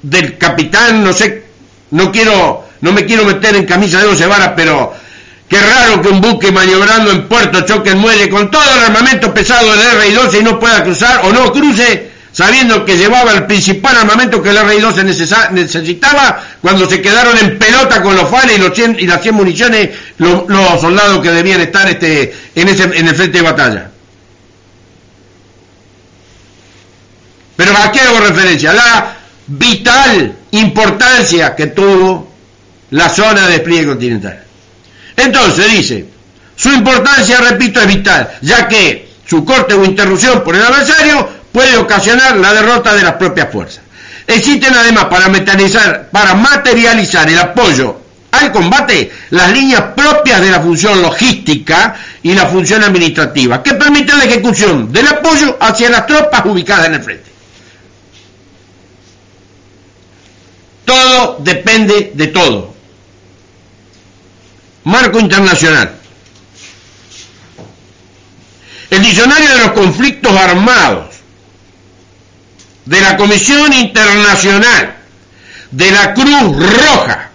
del capitán, no sé, no quiero, no me quiero meter en camisa de once varas, pero Qué raro que un buque maniobrando en puerto choque en muelle con todo el armamento pesado del RI-12 y no pueda cruzar o no cruce, sabiendo que llevaba el principal armamento que el RI-12 necesitaba cuando se quedaron en pelota con los FAL y, los y las 100 municiones los, soldados que debían estar este, en, en el frente de batalla. Pero a qué hago referencia? La vital importancia que tuvo la zona de despliegue continental. Entonces dice, su importancia, repito, es vital, ya que su corte o interrupción por el adversario puede ocasionar la derrota de las propias fuerzas. Existen además para materializar, para materializar el apoyo al combate las líneas propias de la función logística y la función administrativa, que permiten la ejecución del apoyo hacia las tropas ubicadas en el frente. Todo depende de todo. Marco internacional. El diccionario de los conflictos armados de la Comisión Internacional de la Cruz Roja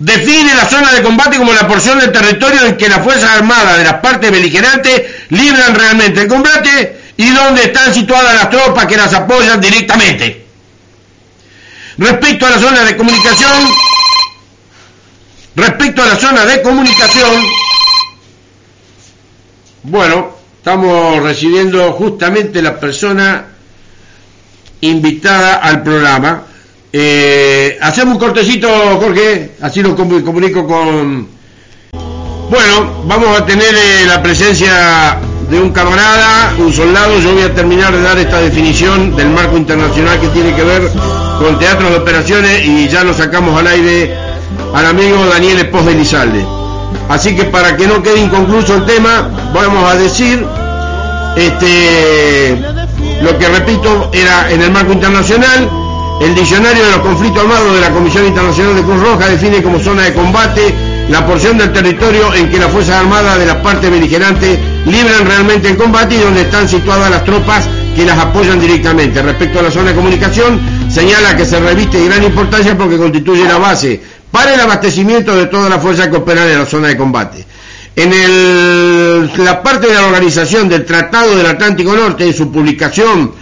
define la zona de combate como la porción del territorio en que las Fuerzas Armadas de las partes beligerantes libran realmente el combate y donde están situadas las tropas que las apoyan directamente. Respecto a la zona de comunicación, respecto a la zona de comunicación, bueno, estamos recibiendo justamente la persona invitada al programa. Eh, hacemos un cortecito, Jorge, así lo comunico con... Bueno, vamos a tener eh, la presencia de un camarada, un soldado. Yo voy a terminar de dar esta definición del marco internacional que tiene que ver con teatros de operaciones y ya lo sacamos al aire al amigo Daniel Espos de Lizalde. Así que para que no quede inconcluso el tema, vamos a decir este lo que repito era en el marco internacional, el diccionario de los conflictos armados de la Comisión Internacional de Cruz Roja define como zona de combate la porción del territorio en que las Fuerzas Armadas de las partes beligerantes libran realmente el combate y donde están situadas las tropas que las apoyan directamente. Respecto a la zona de comunicación, señala que se reviste de gran importancia porque constituye la base para el abastecimiento de todas las fuerzas que operan en la zona de combate. En la parte de la organización del Tratado del Atlántico Norte, en su publicación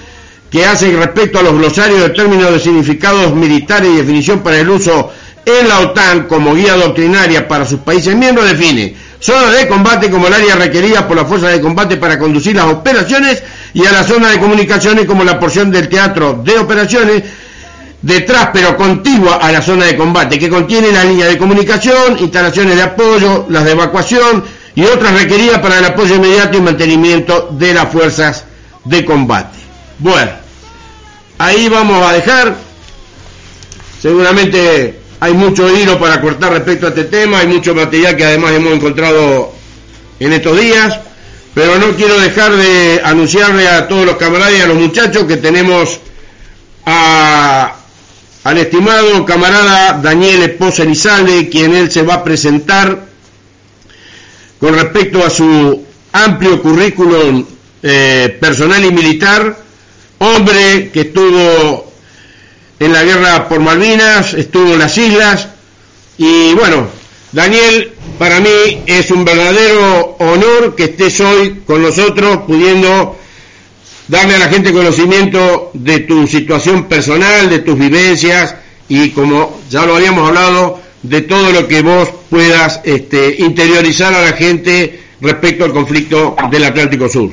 que hace respecto a los glosarios de términos de significados militares y definición para el uso en la OTAN como guía doctrinaria para sus países miembros, define zona de combate como el área requerida por las fuerzas de combate para conducir las operaciones y a la zona de comunicaciones como la porción del teatro de operaciones detrás pero contigua a la zona de combate, que contiene la línea de comunicación, instalaciones de apoyo, las de evacuación y otras requeridas para el apoyo inmediato y mantenimiento de las fuerzas de combate. Bueno, ahí vamos a dejar. Seguramente hay mucho hilo para cortar respecto a este tema, hay mucho material que además hemos encontrado en estos días, pero no quiero dejar de anunciarle a todos los camaradas y a los muchachos que tenemos a al estimado camarada Daniel Esposa Elizalde, quien él se va a presentar con respecto a su amplio currículum eh, personal y militar, hombre que estuvo en la guerra por Malvinas, estuvo en las islas, y bueno, Daniel, para mí es un verdadero honor que estés hoy con nosotros pudiendo darle a la gente conocimiento de tu situación personal, de tus vivencias y como ya lo habíamos hablado, de todo lo que vos puedas este, interiorizar a la gente respecto al conflicto del Atlántico Sur.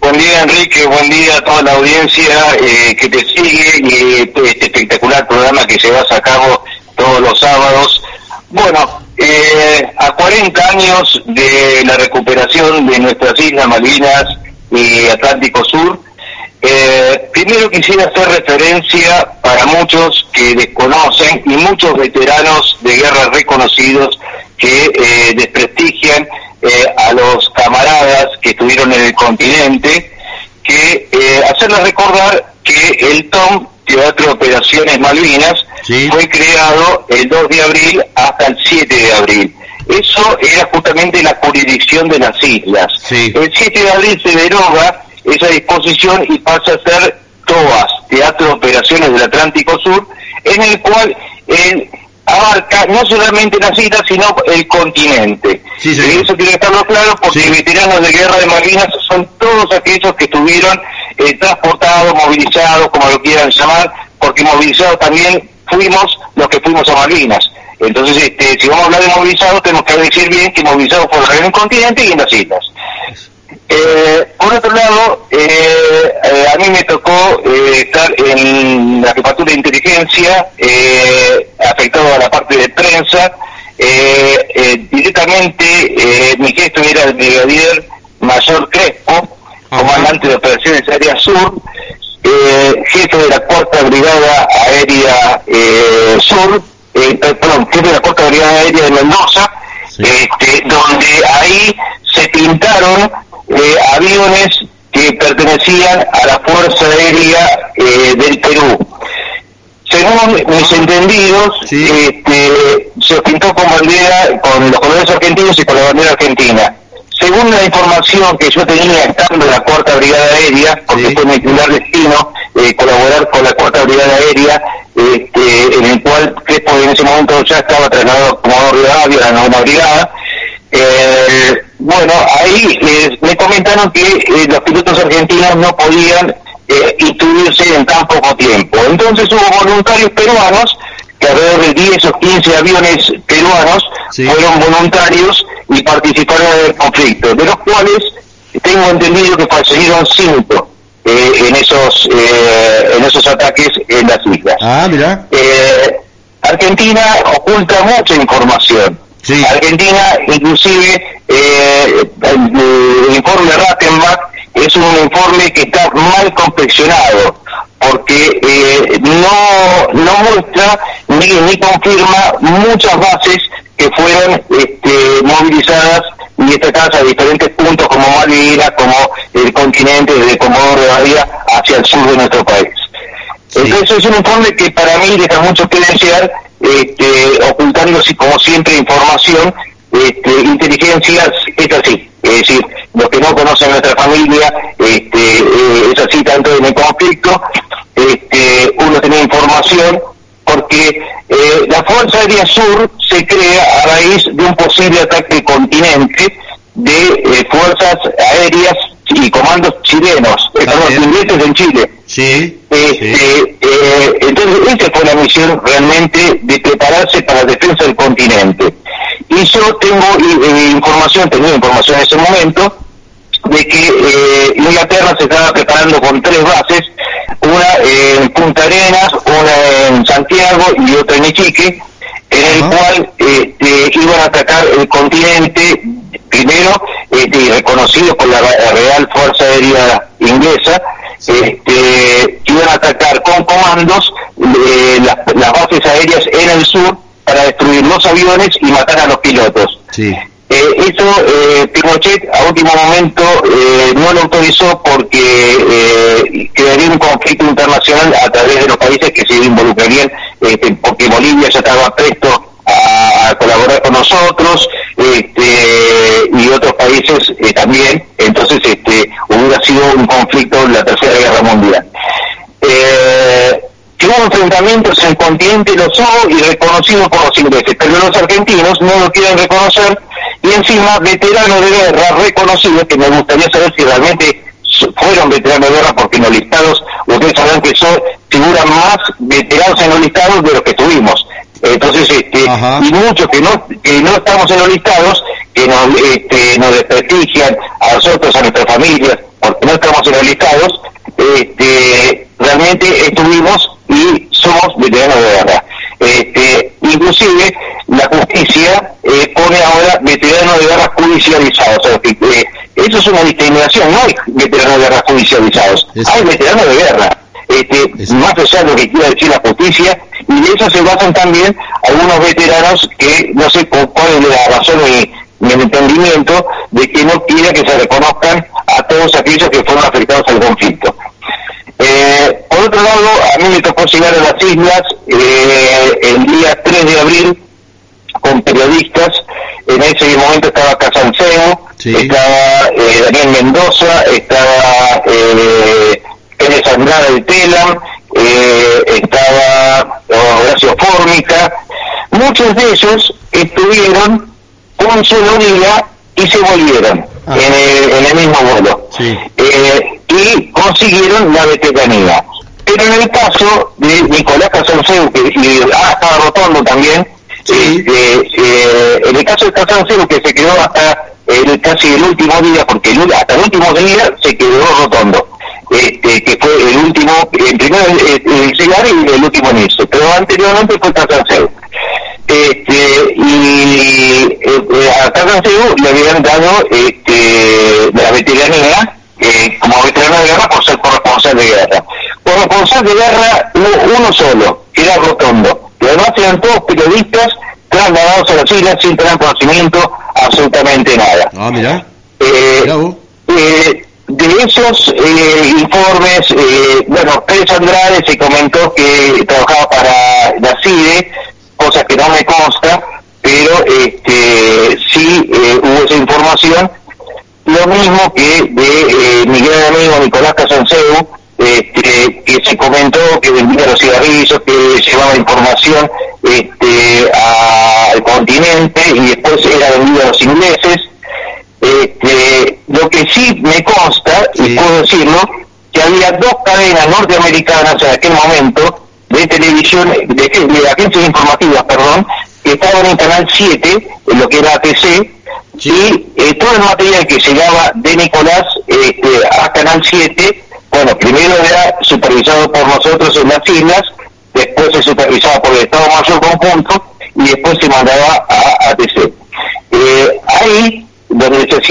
Buen día Enrique, buen día a toda la audiencia eh, que te sigue y este espectacular programa que llevas a cabo todos los sábados. Bueno, eh, a 40 años de la recuperación de nuestras Islas Malvinas, y Atlántico Sur. Eh, primero quisiera hacer referencia para muchos que desconocen y muchos veteranos de guerra reconocidos que eh, desprestigian eh, a los camaradas que estuvieron en el continente, que hacerles recordar que el TOM, Teatro de Operaciones Malvinas, fue creado el 2 de abril hasta el 7 de abril. Eso era justamente la jurisdicción de las islas. El 7 de abril se deroga esa disposición y pasa a ser TOAS, Teatro de Operaciones del Atlántico Sur, en el cual él abarca no solamente las islas, sino el continente. y eso tiene que estarlo claro porque veteranos de guerra de Malvinas son todos aquellos que estuvieron eh, transportados, movilizados, como lo quieran llamar, porque movilizados también fuimos los que fuimos a Malvinas. Entonces, este, si vamos a hablar de movilizados, tenemos que decir bien que movilizados fueron en el continente y en las islas. Eh, por otro lado, eh, eh, a mí me tocó estar en la jefatura de inteligencia, afectado a la parte de prensa. directamente, mi jefe era el brigadier Mayor Crespo, comandante de operaciones Área Sur, jefe de la cuarta brigada aérea Sur, eh, perdón, que de la Costa Brigada Aérea de Mendoza, este, donde ahí se pintaron eh, aviones que pertenecían a la Fuerza Aérea eh, del Perú. Según mis entendidos, este, se pintó con bandera, con los colores argentinos y con la bandera argentina. Según la información que yo tenía estando en la Cuarta Brigada Aérea, porque fue mi primer destino, eh, colaborar con la Cuarta Brigada Aérea, este, en el cual Crespo en ese momento ya estaba trasladado como Rivadavia a la novena brigada. Eh, bueno, ahí eh, me comentaron que eh, los pilotos argentinos no podían eh, instruirse en tan poco tiempo. Entonces hubo voluntarios peruanos, que alrededor de 10 o 15 aviones peruanos Sí. fueron voluntarios y participaron en el conflicto, de los cuales tengo entendido que fallecieron cinco eh, en esos eh, en esos ataques en las islas. Ah, mira. Eh, Argentina oculta mucha información. Sí. Argentina, inclusive, eh, el, el informe Rattenbach es un informe que está mal confeccionado, porque eh, no, no muestra ni, ni confirma muchas bases que fueron este, movilizadas y destacadas a diferentes puntos como Malvinas, como el continente de Comodoro de Bahía hacia el sur de nuestro país. Sí. Entonces es un informe que para mí deja mucho que desear, este, ocultando así como siempre información, este, inteligencia es así, es decir, los que no conocen nuestra familia, este, eh, es así tanto en el conflicto, este, uno tiene información porque eh, la Fuerza Aérea Sur se crea a raíz de un posible ataque continente de eh, fuerzas aéreas y comandos chilenos, eh, perdón, ingleses en Chile. Sí. Este, sí. eh, entonces, esa fue la misión realmente de prepararse para la defensa del continente. Y yo tengo eh, información, tenía información en ese momento, de que eh, Inglaterra se estaba preparando con tres bases, una en Punta Arenas, una en Santiago y otra en Iquique, en el Ajá. cual este, iban a atacar el continente, primero este, reconocido por la Real Fuerza Aérea Inglesa, este, iban a atacar con comandos eh, las, las bases aéreas en el sur para destruir los aviones y matar a los pilotos. Sí. Eh, eso eh, Pinochet a último momento eh, no lo autorizó porque eh, crearía un conflicto internacional a través de los países que se involucrarían, este, porque Bolivia ya estaba presto a, colaborar con nosotros este, y otros países eh, también, entonces este, hubiera sido un conflicto en la Tercera Guerra Mundial. Eh, que hubo enfrentamientos en el continente, los hubo y reconocidos por los ingleses, pero los argentinos no lo quieren reconocer y encima veteranos de guerra reconocidos, que me gustaría saber si realmente fueron veteranos de guerra porque en los listados, ustedes sabrán que son, figuran más veteranos en los listados de los que tuvimos. Entonces, Ajá. y muchos que no, que no estamos en los listados, que nos, este, nos desprestigian a nosotros, a nuestras familias, porque no estamos en los listados, este, realmente estuvimos y somos veteranos de guerra. Este, inclusive la justicia eh, pone ahora veteranos de guerra judicializados. O sea, que, eh, eso es una discriminación, no hay veteranos de guerra judicializados, hay veteranos de guerra. Este, más allá de lo que quiera decir la justicia, y de eso se basan también algunos veteranos que no sé cu- cuál es la razón ni el entendimiento de que no quieren que se reconozcan a todos aquellos que fueron afectados al conflicto. Eh, por otro lado, a mí me tocó llegar a las islas eh, el día 3 de abril con periodistas. En ese momento estaba Casanseu, Sí. estaba eh, Daniel Mendoza, estaba Andrade de Telam, eh, estaba Horacio Fórmica. Muchos de ellos estuvieron un solo día y se volvieron Ah. en, el, en el mismo vuelo Sí. eh, y consiguieron la veteranía. Pero en el caso de Nicolás Casanseu, que y, ah, estaba Rotondo también, Sí. eh, en el caso de Casanseu, que se quedó hasta el, casi el último día, porque el, hasta el último día se quedó Rotondo, este, que fue el último, el primero el, el llegar y el último en irse, pero anteriormente fue Casanseu. Este, y eh, eh, a Casanseu le habían dado este, la veteranía eh, como veterano de guerra por ser corresponsal de guerra. Corresponsal de guerra hubo uno solo, que era Rotondo. Los demás eran todos periodistas trasladados a las islas sin tener conocimiento absolutamente nada. Ah, mira. Eh, Mirá vos. eh, de esos eh, informes, eh, bueno, Pérez Andrade se comentó que trabajaba para la CIDE, cosa que no me consta, pero este, sí eh, hubo esa información. Lo mismo que de eh, mi gran amigo Nicolás Casanseu, este, que se comentó que vendía los cigarrillos, que llevaba información este, continente y después era vendido a los ingleses. Este, lo que sí me consta, y puedo decirlo, que había dos cadenas norteamericanas en aquel momento de televisión, de, de agencias informativas, perdón, que estaban en Canal 7, en lo que era ATC, y eh, todo el material que llegaba de Nicolás este, a Canal 7, bueno, primero era supervisado por nosotros en las islas, después se supervisaba por el Estado Mayor Conjunto y después se mandaba a ATC.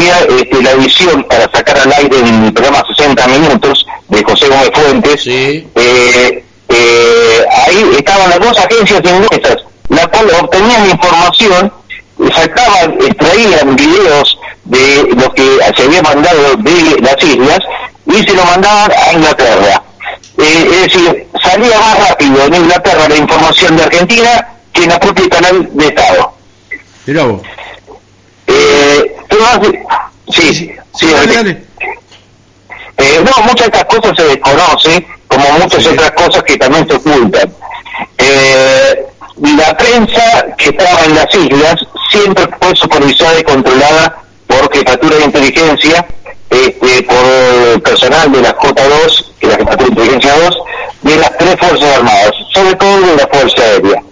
Este, la edición para sacar al aire en el programa 60 Minutos de José Gómez Fuentes, eh, eh, ahí estaban las dos agencias inglesas, la cual obtenían información, sacaban, extraían videos de lo que se había mandado de las islas y se lo mandaban a Inglaterra. Eh, es decir, salía más rápido en Inglaterra la información de Argentina que en la propia canal de Estado. Mirá vos. Eh, sí, sí, sí, Eh, no, muchas de estas cosas se desconocen, como muchas otras cosas que también se ocultan. Eh, la prensa que estaba en las islas siempre fue supervisada y controlada por jefatura de inteligencia, este, por personal de la J2, que es la jefatura de inteligencia 2, de las tres Fuerzas Armadas, sobre todo de la Fuerza Aérea,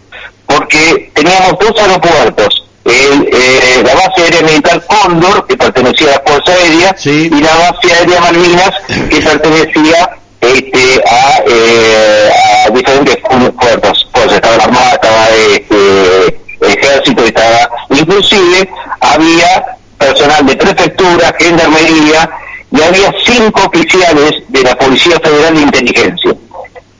porque teníamos dos aeropuertos, el, eh, la base aérea militar Cóndor, que pertenecía a la Fuerza Aérea, y la base aérea Malvinas, que pertenecía este, a, eh, a diferentes fuerzas, pues estaba la Armada, estaba este, Ejército, estaba, inclusive había personal de prefectura, gendarmería, y había cinco oficiales de la Policía Federal de Inteligencia.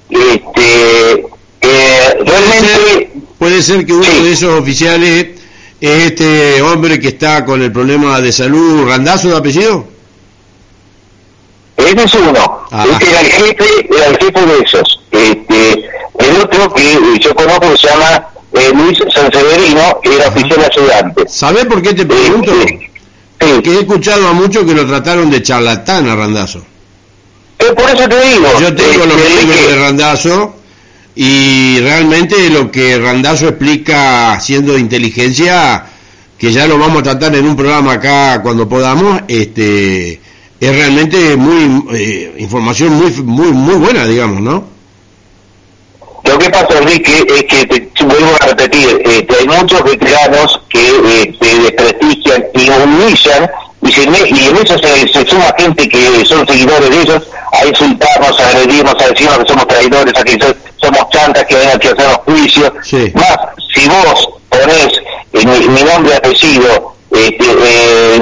Este, eh, realmente... Puede ser que uno de esos oficiales es este hombre que está con el problema de salud, ¿Randazo de apellido? Ese es uno, ah. este era el jefe, era el jefe de esos. Este, el otro que yo conozco se llama eh, Luis Sanseverino, que era oficial ayudante. ¿Sabés por qué te pregunto? Este, que he escuchado a muchos que lo trataron de charlatán a Randazo. Eh, por eso te digo. Yo tengo los este, libros de Randazo y realmente lo que Randazo explica siendo inteligencia, que ya lo vamos a tratar en un programa acá cuando podamos, este es realmente muy eh, información muy muy muy buena, digamos, ¿no? Lo que pasa, Enrique, es que, te, vuelvo a repetir, este, hay muchos veteranos que eh, se desprestigian y humillan, y, se, y en eso se, se, suma gente que son seguidores de ellos, a insultarnos, a agredirnos, a decirnos que somos traidores, a que somos chantas, que vengan aquí a hacer los juicios. Más, si vos ponés mi, mi, nombre apellido este, eh,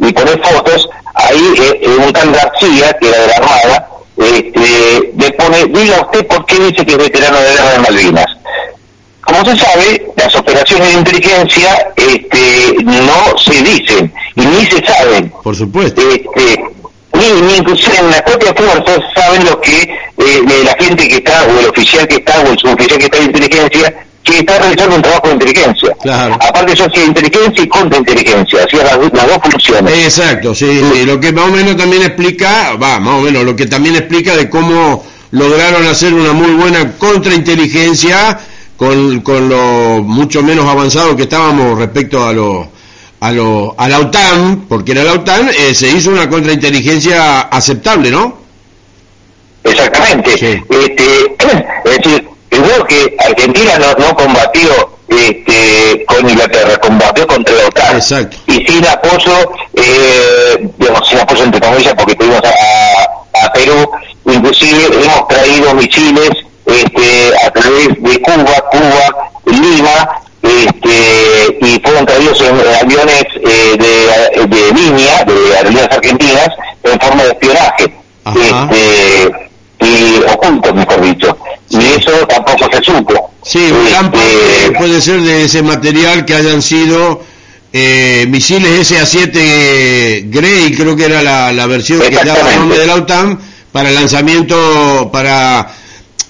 y ponés fotos, ahí eh, un tal García, que era de la Armada, este, le pone, diga usted por qué dice que es veterano de guerra de Malvinas. Como se sabe, las operaciones de inteligencia este, no se dicen y ni se saben. Por supuesto. Este, ni, ni inclusive en las propias fuerzas saben lo que eh, la gente que está, o el oficial que está, o el suboficial que está de inteligencia, que está realizando un trabajo de inteligencia. Claro. Aparte yo hacía inteligencia y contrainteligencia, hacía las, las, dos funciones. Exacto, sí, sí, lo que más o menos también explica, va, más o menos, lo que también explica de cómo lograron hacer una muy buena contrainteligencia con, con lo mucho menos avanzado que estábamos respecto a lo a lo a la OTAN, porque era la OTAN, eh, se hizo una contrainteligencia aceptable, ¿no? Exactamente. Este, [CLEARS THROAT] es decir, Primero que Argentina no, no combatió este, con Inglaterra, combatió contra la OTAN. Y sin apoyo, eh, digamos, sin apoyo entre comillas, porque tuvimos a, a Perú, inclusive hemos traído misiles este, a través de Cuba, Cuba, Lima, este, y fueron traídos en, aviones eh, de, de, línea, de aerolíneas argentinas, en forma de espionaje. Este, y ocultos, mejor dicho. Y eso tampoco se supo. Sí, gran este, parte puede ser de ese material que hayan sido eh, misiles SA-7 Grey, creo que era la, la versión que daba el nombre de la OTAN, para lanzamiento, para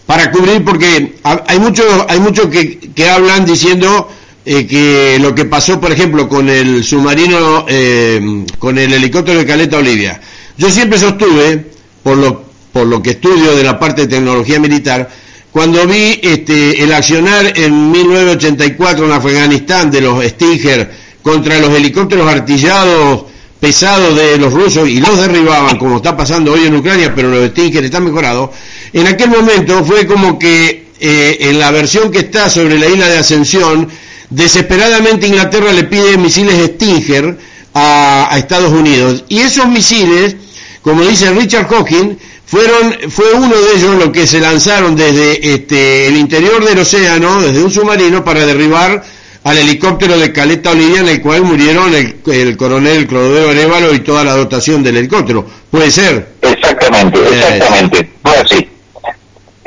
para cubrir, porque hay muchos hay muchos que, que hablan diciendo eh, que lo que pasó, por ejemplo, con el submarino, eh, con el helicóptero de Caleta Olivia. Yo siempre sostuve, por lo por lo que estudio de la parte de tecnología militar, cuando vi este, el accionar en 1984 en Afganistán de los Stinger contra los helicópteros artillados pesados de los rusos y los derribaban, como está pasando hoy en Ucrania, pero los Stinger están mejorados, en aquel momento fue como que eh, en la versión que está sobre la isla de Ascensión, desesperadamente Inglaterra le pide misiles Stinger a, a Estados Unidos. Y esos misiles, como dice Richard Hawking, fueron, fue uno de ellos los que se lanzaron desde este, el interior del océano, desde un submarino, para derribar al helicóptero de Caleta Olivia, en el cual murieron el, coronel Clodoveo Arevalo y toda la dotación del helicóptero. ¿Puede ser? Exactamente, eh, exactamente. Bueno, sí.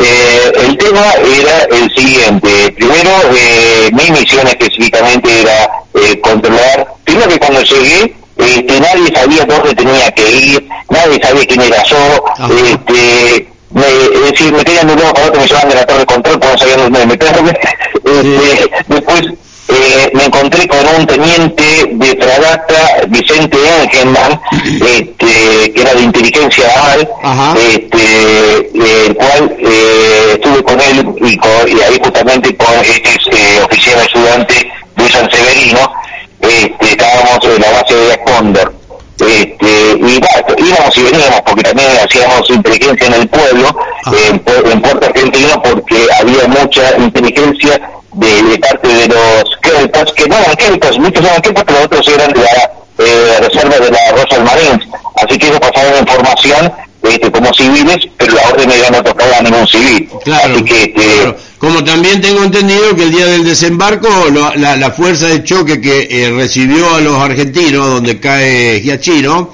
Eh, el tema era el siguiente. Primero, eh, mi misión específicamente era eh, controlar, primero que cuando llegué, este, nadie sabía dónde tenía que ir, nadie sabía quién era yo, este, me, es decir, me tenían de un para otro, me llevaban de la torre de control, cuando sabían dónde meterme, [LAUGHS] este, después eh, me encontré con un teniente de fragata, Vicente Engelman, este, que era de inteligencia naval, este, el cual eh, estuve con él y, y ahí justamente con este eh, oficial ayudante de San Severino, este, estábamos en la base de Condor. Este, y íbamos y veníamos porque también hacíamos inteligencia en el pueblo, en, en, Puerto Argentino, porque había mucha inteligencia de, parte de los keltas, que no eran keltas, muchos eran keltas, pero otros eran de la eh, reserva de la Royal Marines. Así que ellos pasaban información este, como civiles, pero la orden ya no tocaba a ningún civil. Claro, Así que, este, Como también tengo entendido que el día del desembarco, la, la, fuerza de choque que eh, recibió a los argentinos, donde cae Giachino,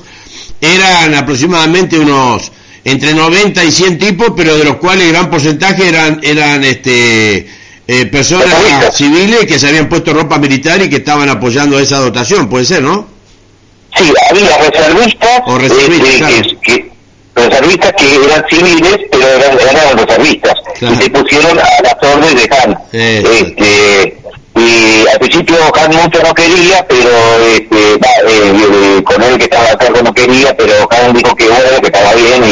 eran aproximadamente unos entre 90 y 100 tipos, pero de los cuales gran porcentaje eran eran este eh, personas civiles que se habían puesto ropa militar y que estaban apoyando esa dotación, puede ser, ¿no? Sí, había reservistas, o reservistas, eh, que, reservistas que eran civiles, pero eran, eran reservistas, y se pusieron a las órdenes de Han. Este, y al principio Han mucho no quería, pero este, eh, con él que estaba acá no quería, pero Han dijo que bueno, que estaba bien,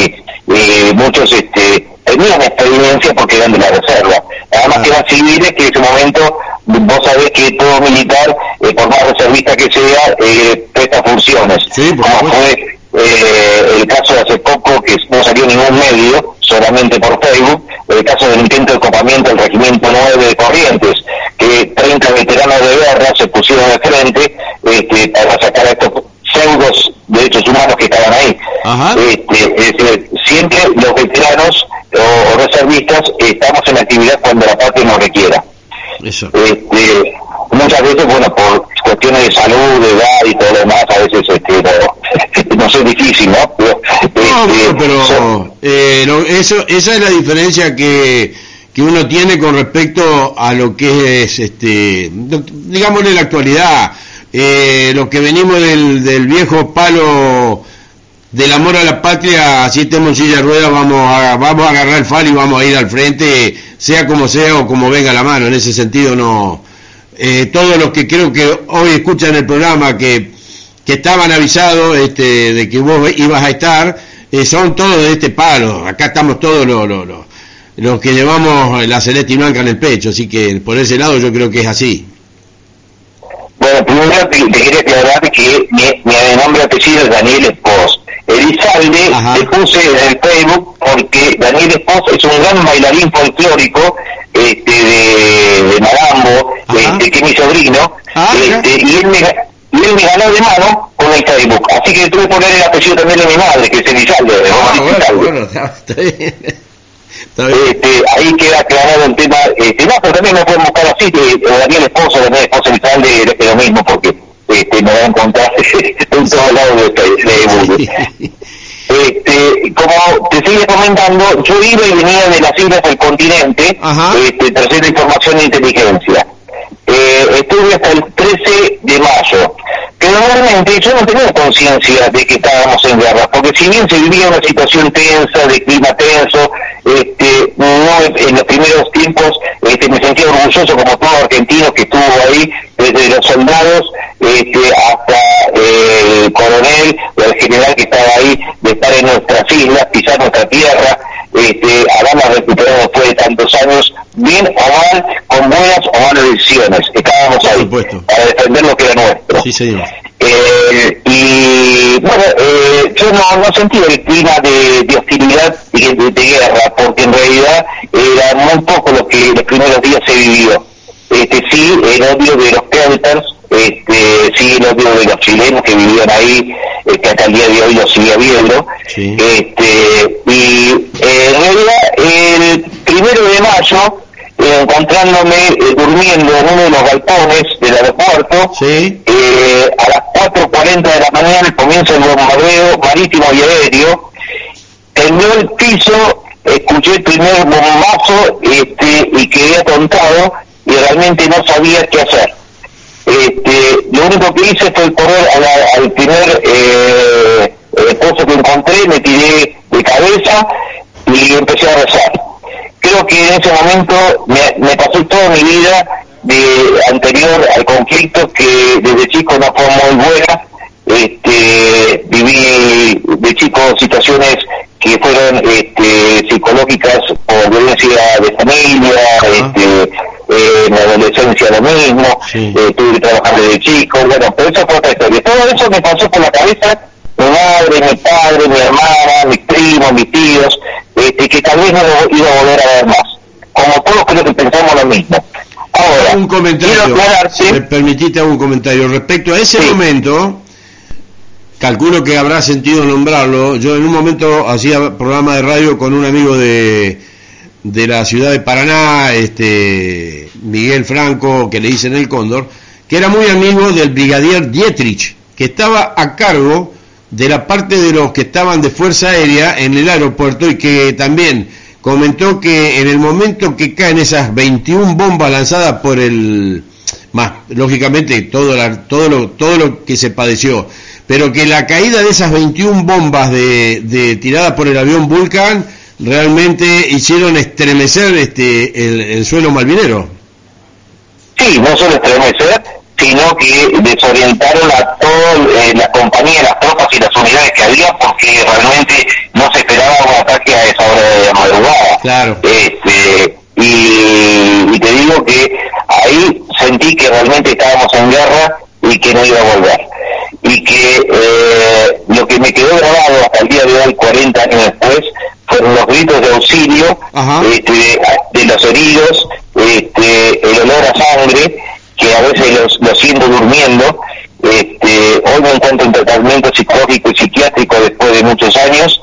y, muchos este, tenían experiencia porque eran de la reserva. Además que eran civiles que en ese momento, vos sabés que todo militar, eh, por más reservista que sea, eh, presta funciones. como fue eh, el caso de hace poco que no salió ningún medio, solamente por Facebook, el caso del intento de copamiento del Regimiento 9 de Corrientes, que 30 veteranos de guerra se pusieron de frente este, para sacar a estos pseudos derechos humanos que estaban ahí. Este, siempre los veteranos o, reservistas estamos en actividad cuando la parte nos requiera. Eso. Este, muchas veces, bueno, por cuestiones de salud, de edad y todo lo demás, a veces este, no, [LAUGHS] sé, difícil, ¿no? Pero, pero este, eh, eso, esa es la diferencia que, que uno tiene con respecto a lo que es, este, digámosle la actualidad, eh, lo que venimos del, del viejo palo del amor a la patria, así estemos en silla de ruedas, vamos a, vamos a agarrar el fal y vamos a ir al frente, sea como sea o como venga la mano. En ese sentido, no. Eh, todos los que creo que hoy escuchan el programa, que, que estaban avisados este, de que vos ibas a estar, eh, son todos de este palo. Acá estamos todos los, los, los, que llevamos la celeste y blanca en el pecho, así que por ese lado yo creo que es así. Bueno, primero te, quería aclarar que mi, mi nombre apellido es Daniel Le puse en el Facebook porque Daniel Espos es un gran bailarín folclórico este, de, de Marambo, este, que es mi sobrino, ah, este, y, él me, y él me ganó de mano con el Facebook. Así que tuve que poner el apellido también de mi madre, que es Elizalde. Ah, bueno, [LAUGHS] está bien. Este, ahí queda aclarado el tema. Este, no, pero también me pueden buscar así, que Daniel Esposo, Daniel Esposo Elizalde, es lo mismo, porque este, me van a encontrar [LAUGHS] en todos lados de, de Este, como te sigue comentando, yo iba y venía de las islas del continente, este, trayendo información de inteligencia. Eh, estuve hasta el 13 de mayo. Pero normalmente yo no tenía conciencia de que estábamos en guerra, porque si bien se vivía una situación tensa, de clima tenso, este, no en los primeros tiempos este, me sentía orgulloso como todo argentino que estuvo ahí, desde los soldados este, hasta coronel o al general que estaba ahí de estar en nuestras islas, pisar nuestra tierra, este, habíamos recuperado después de tantos años, bien o mal, con buenas o malas decisiones. Estábamos ahí para defender lo que era nuestro. Sí, señor. Eh, y bueno, eh, yo no, no sentía el clima de, hostilidad y de, guerra, porque en realidad era muy poco lo que los primeros días se vivió. Este, sí, el odio de los Celtas este, el odio de los chilenos que vivían ahí, que hasta el día de hoy lo sigue habiendo. Este, y eh, en realidad, el primero de mayo, encontrándome eh, durmiendo en uno de los galpones del aeropuerto, eh, a las 4.40 de la mañana comienza el bombardeo marítimo y aéreo, tembló el piso, escuché el primer bombazo este, y quedé atontado y realmente no sabía qué hacer. Este, lo único que hice fue correr al primer eh, pozo que encontré, me tiré de cabeza y empecé a rezar creo que en ese momento me, me pasó toda mi vida de anterior al conflicto que desde chico no fue muy buena. Este, viví de chico situaciones que fueron este, psicológicas por violencia de familia, este, eh, en la adolescencia lo mismo, eh, tuve que trabajar desde chico, bueno, pero eso fue otra historia. Todo eso me pasó por la cabeza mi madre, mi padre, mi hermana, mis primos, mis tíos, este, que tal vez no lo iba a volver a ver más. Como todos creo que pensamos lo mismo. Ahora, un comentario, me permitiste un comentario. Respecto a ese momento, calculo que habrá sentido nombrarlo. Yo en un momento hacía programa de radio con un amigo de, de la ciudad de Paraná, este Miguel Franco, que le dicen el Cóndor, que era muy amigo del brigadier Dietrich, que estaba a cargo de la parte de los que estaban de Fuerza Aérea en el aeropuerto y que también comentó que en el momento que caen esas 21 bombas lanzadas por el más lógicamente todo todo lo todo lo que se padeció pero que la caída de esas 21 bombas de, de tiradas por el avión Vulcan realmente hicieron estremecer este el, el suelo malvinero sí no solo estremecer sino que desorientaron a todas eh, las compañías, las tropas y las unidades que había porque realmente no se esperaba un ataque a esa hora de madrugada. Claro. Este, y, te digo que ahí sentí que realmente estábamos en guerra y que no iba a volver. Y que eh, lo que me quedó grabado hasta el día de hoy, 40 años después, fueron los gritos de auxilio este, de, los heridos, este, el olor a sangre que a veces los, los siento durmiendo. Este, hoy me encuentro en tratamiento psicológico y psiquiátrico después de muchos años,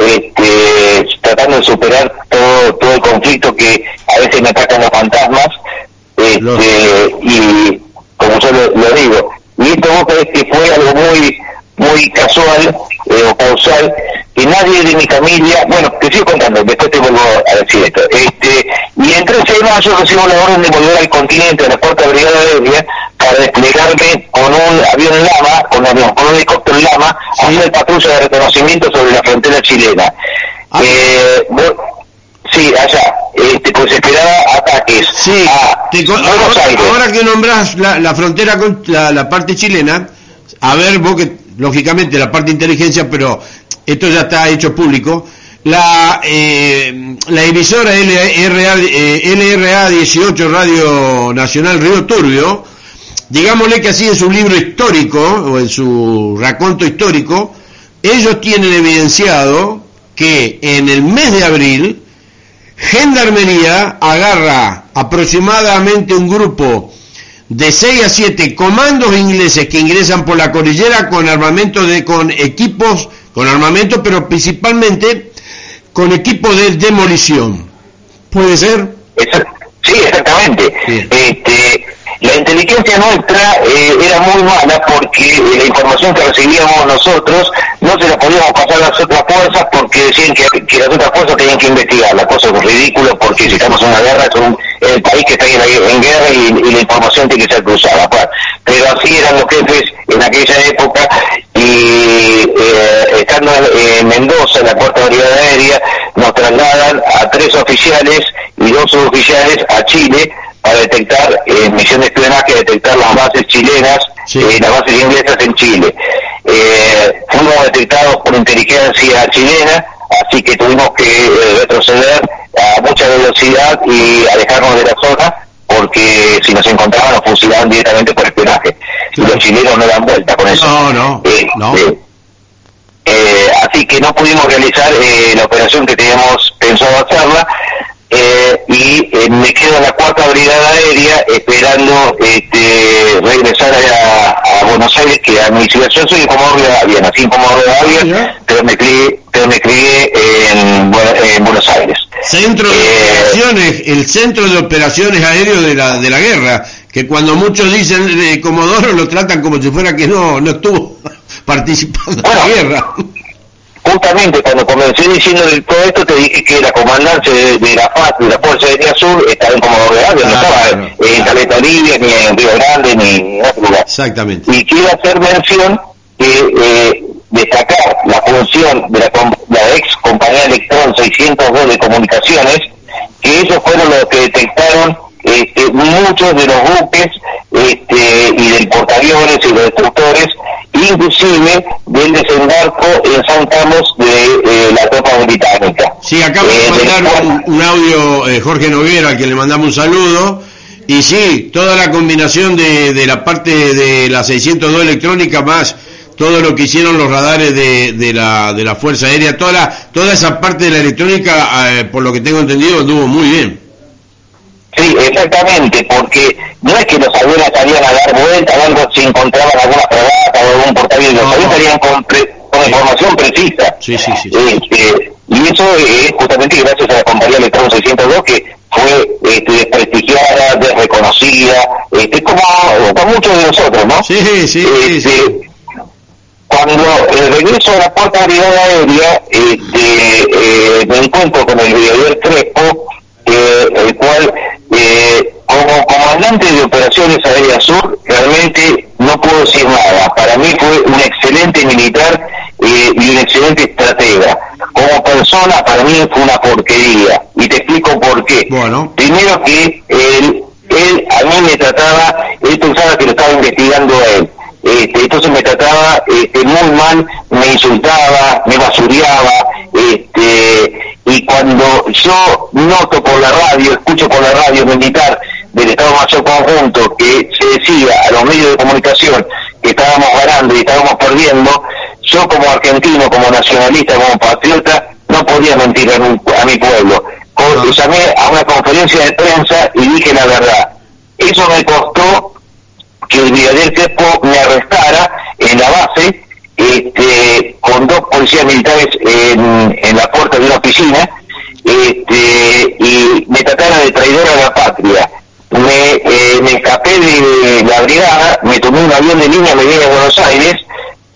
este, tratando de superar todo, todo el conflicto que a veces me atacan los fantasmas, este, y como yo lo, digo, y esto vos crees que fue algo muy, muy casual eh, o causal, que nadie de mi familia, bueno, te sigo contando, después te vuelvo a decir esto, este, y en 13 de mayo recibo la orden de volver al continente, a la cuarta brigada aérea, para desplegarme con un avión Lama, con, un helicóptero Lama, a hacer patrulla de reconocimiento sobre la frontera chilena. Ah. Eh, sí, allá, este, pues esperaba ataques sí, ahora, que nombras la, frontera con la, la parte chilena, a ver, vos que lógicamente la parte de inteligencia, pero esto ya está hecho público, la, eh, la emisora LRA, LRA 18 Radio Nacional Río Turbio, digámosle que así en su libro histórico, o en su raconto histórico, ellos tienen evidenciado que en el mes de abril, Gendarmería agarra aproximadamente un grupo de 6 a 7 comandos ingleses que ingresan por la cordillera con armamento de, con equipos, con armamento, pero principalmente con equipo de demolición. ¿Puede ser? Sí, exactamente. Este, la inteligencia nuestra eh, era muy mala porque eh, la información que recibíamos nosotros no se la podíamos pasar a las otras fuerzas porque decían que, las otras fuerzas tenían que investigar. La cosa es ridícula porque si estamos en una guerra es el país que está en, guerra y, la información tiene que ser cruzada. pero así eran los jefes en aquella época y eh, estando en Mendoza, en la cuarta brigada aérea, nos trasladan a tres oficiales y dos suboficiales a Chile para detectar, eh, misión de espionaje, detectar las bases chilenas, eh, las bases inglesas en Chile. Eh, fuimos detectados por inteligencia chilena, así que tuvimos que eh, retroceder a mucha velocidad y alejarnos de la zona, porque si nos encontraban nos fusilaban directamente por espionaje. Y los chilenos no dan vuelta con eso. No, no, Eh, no. eh, eh, así que no pudimos realizar eh, la operación que teníamos pensado hacerla eh, y eh, me quedo en la cuarta brigada aérea esperando este, regresar a, a Buenos Aires que a mi yo soy de Comodoro Rivadavia nací Comodoro Rivadavia pero me crié pero me crié en, Bu- en Buenos Aires Centro de Eh, operaciones, el centro de operaciones aéreo de la, de la guerra, que cuando muchos dicen de Comodoro lo tratan como si fuera que no, no estuvo [LAUGHS] participando en la guerra. Justamente cuando comencé diciendo todo esto te dije que la comandancia de, de la FAS, de la Fuerza Aérea Sur, estaba en Comodoro Rivadavia, no Ah, estaba claro. en Caleta Olivia, ni en Río Grande, ni en otro lugar. Exactamente. y quiero hacer mención que eh, destacar la función de la, la ex compañía Electron 602 de comunicaciones, que ellos fueron los que detectaron este, muchos de los buques este, y del portaaviones y los destructores, inclusive del desembarco en San Carlos de eh, la tropa británica. Sí, acabo de Eh, del mandar cual- un, un audio eh, Jorge Noguera, al que le mandamos un saludo. Y sí, toda la combinación de, de la parte de la 602 electrónica más todo lo que hicieron los radares de, de la, de la Fuerza Aérea, toda, la, toda esa parte de la electrónica, eh, por lo que tengo entendido, anduvo muy bien. Sí, exactamente, porque no es que los aviones salían a dar vueltas o si encontraban alguna fragata o algún portaaviones, los aviones salían con, pre- con información precisa. Sí, sí, sí. Este, y eso es justamente gracias a la compañía Electron 602 que fue este, desprestigiada, desreconocida, este, como, como muchos de nosotros, ¿no? Sí, sí, sí, sí. Este, cuando el regreso a la cuarta brigada aérea, este, eh, me encuentro con el brigadier Crespo, eh, el cual, eh, como comandante de operaciones aéreas sur, realmente no puedo decir nada. Para mí fue un excelente militar eh, y un excelente estratega. Como persona, para mí fue una porquería. Y te explico por qué. Bueno. Primero que él, él a mí me trataba, él pensaba que lo estaba investigando a él. Este, entonces me trataba este, muy mal, me insultaba, me basureaba, este, y cuando yo noto por la radio, escucho por la radio militar del Estado Mayor Conjunto que se decía a los medios de comunicación que estábamos ganando y estábamos perdiendo, yo como argentino, como nacionalista, como patriota, no podía mentir a mi, a mi pueblo. Co- Llamé a una conferencia de prensa y dije la verdad. Eso me costó que el brigadier Crespo me arrestara en la base este, con dos policías militares en, en la puerta de una oficina este, y me trataron de traidor a la patria. Me, eh, me escapé de la brigada, me tomé un avión de línea, me vine a Buenos Aires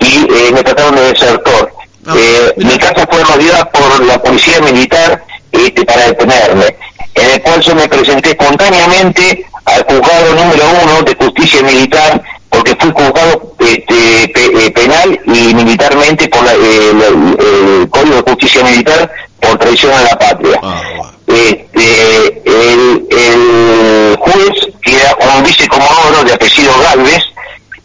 y eh, me trataron de desertor. Ah, Eh, mira. mi casa fue rodeada por la policía militar este, para detenerme, en el cual yo me presenté espontáneamente al juzgado número uno de justicia militar, porque fui juzgado este, pe- eh, penal y militarmente por la- eh, la- el Código de Justicia Militar por traición a la patria. Ah, bueno. Este, el, el juez, que era un vicecomodoro de apellido Galvez,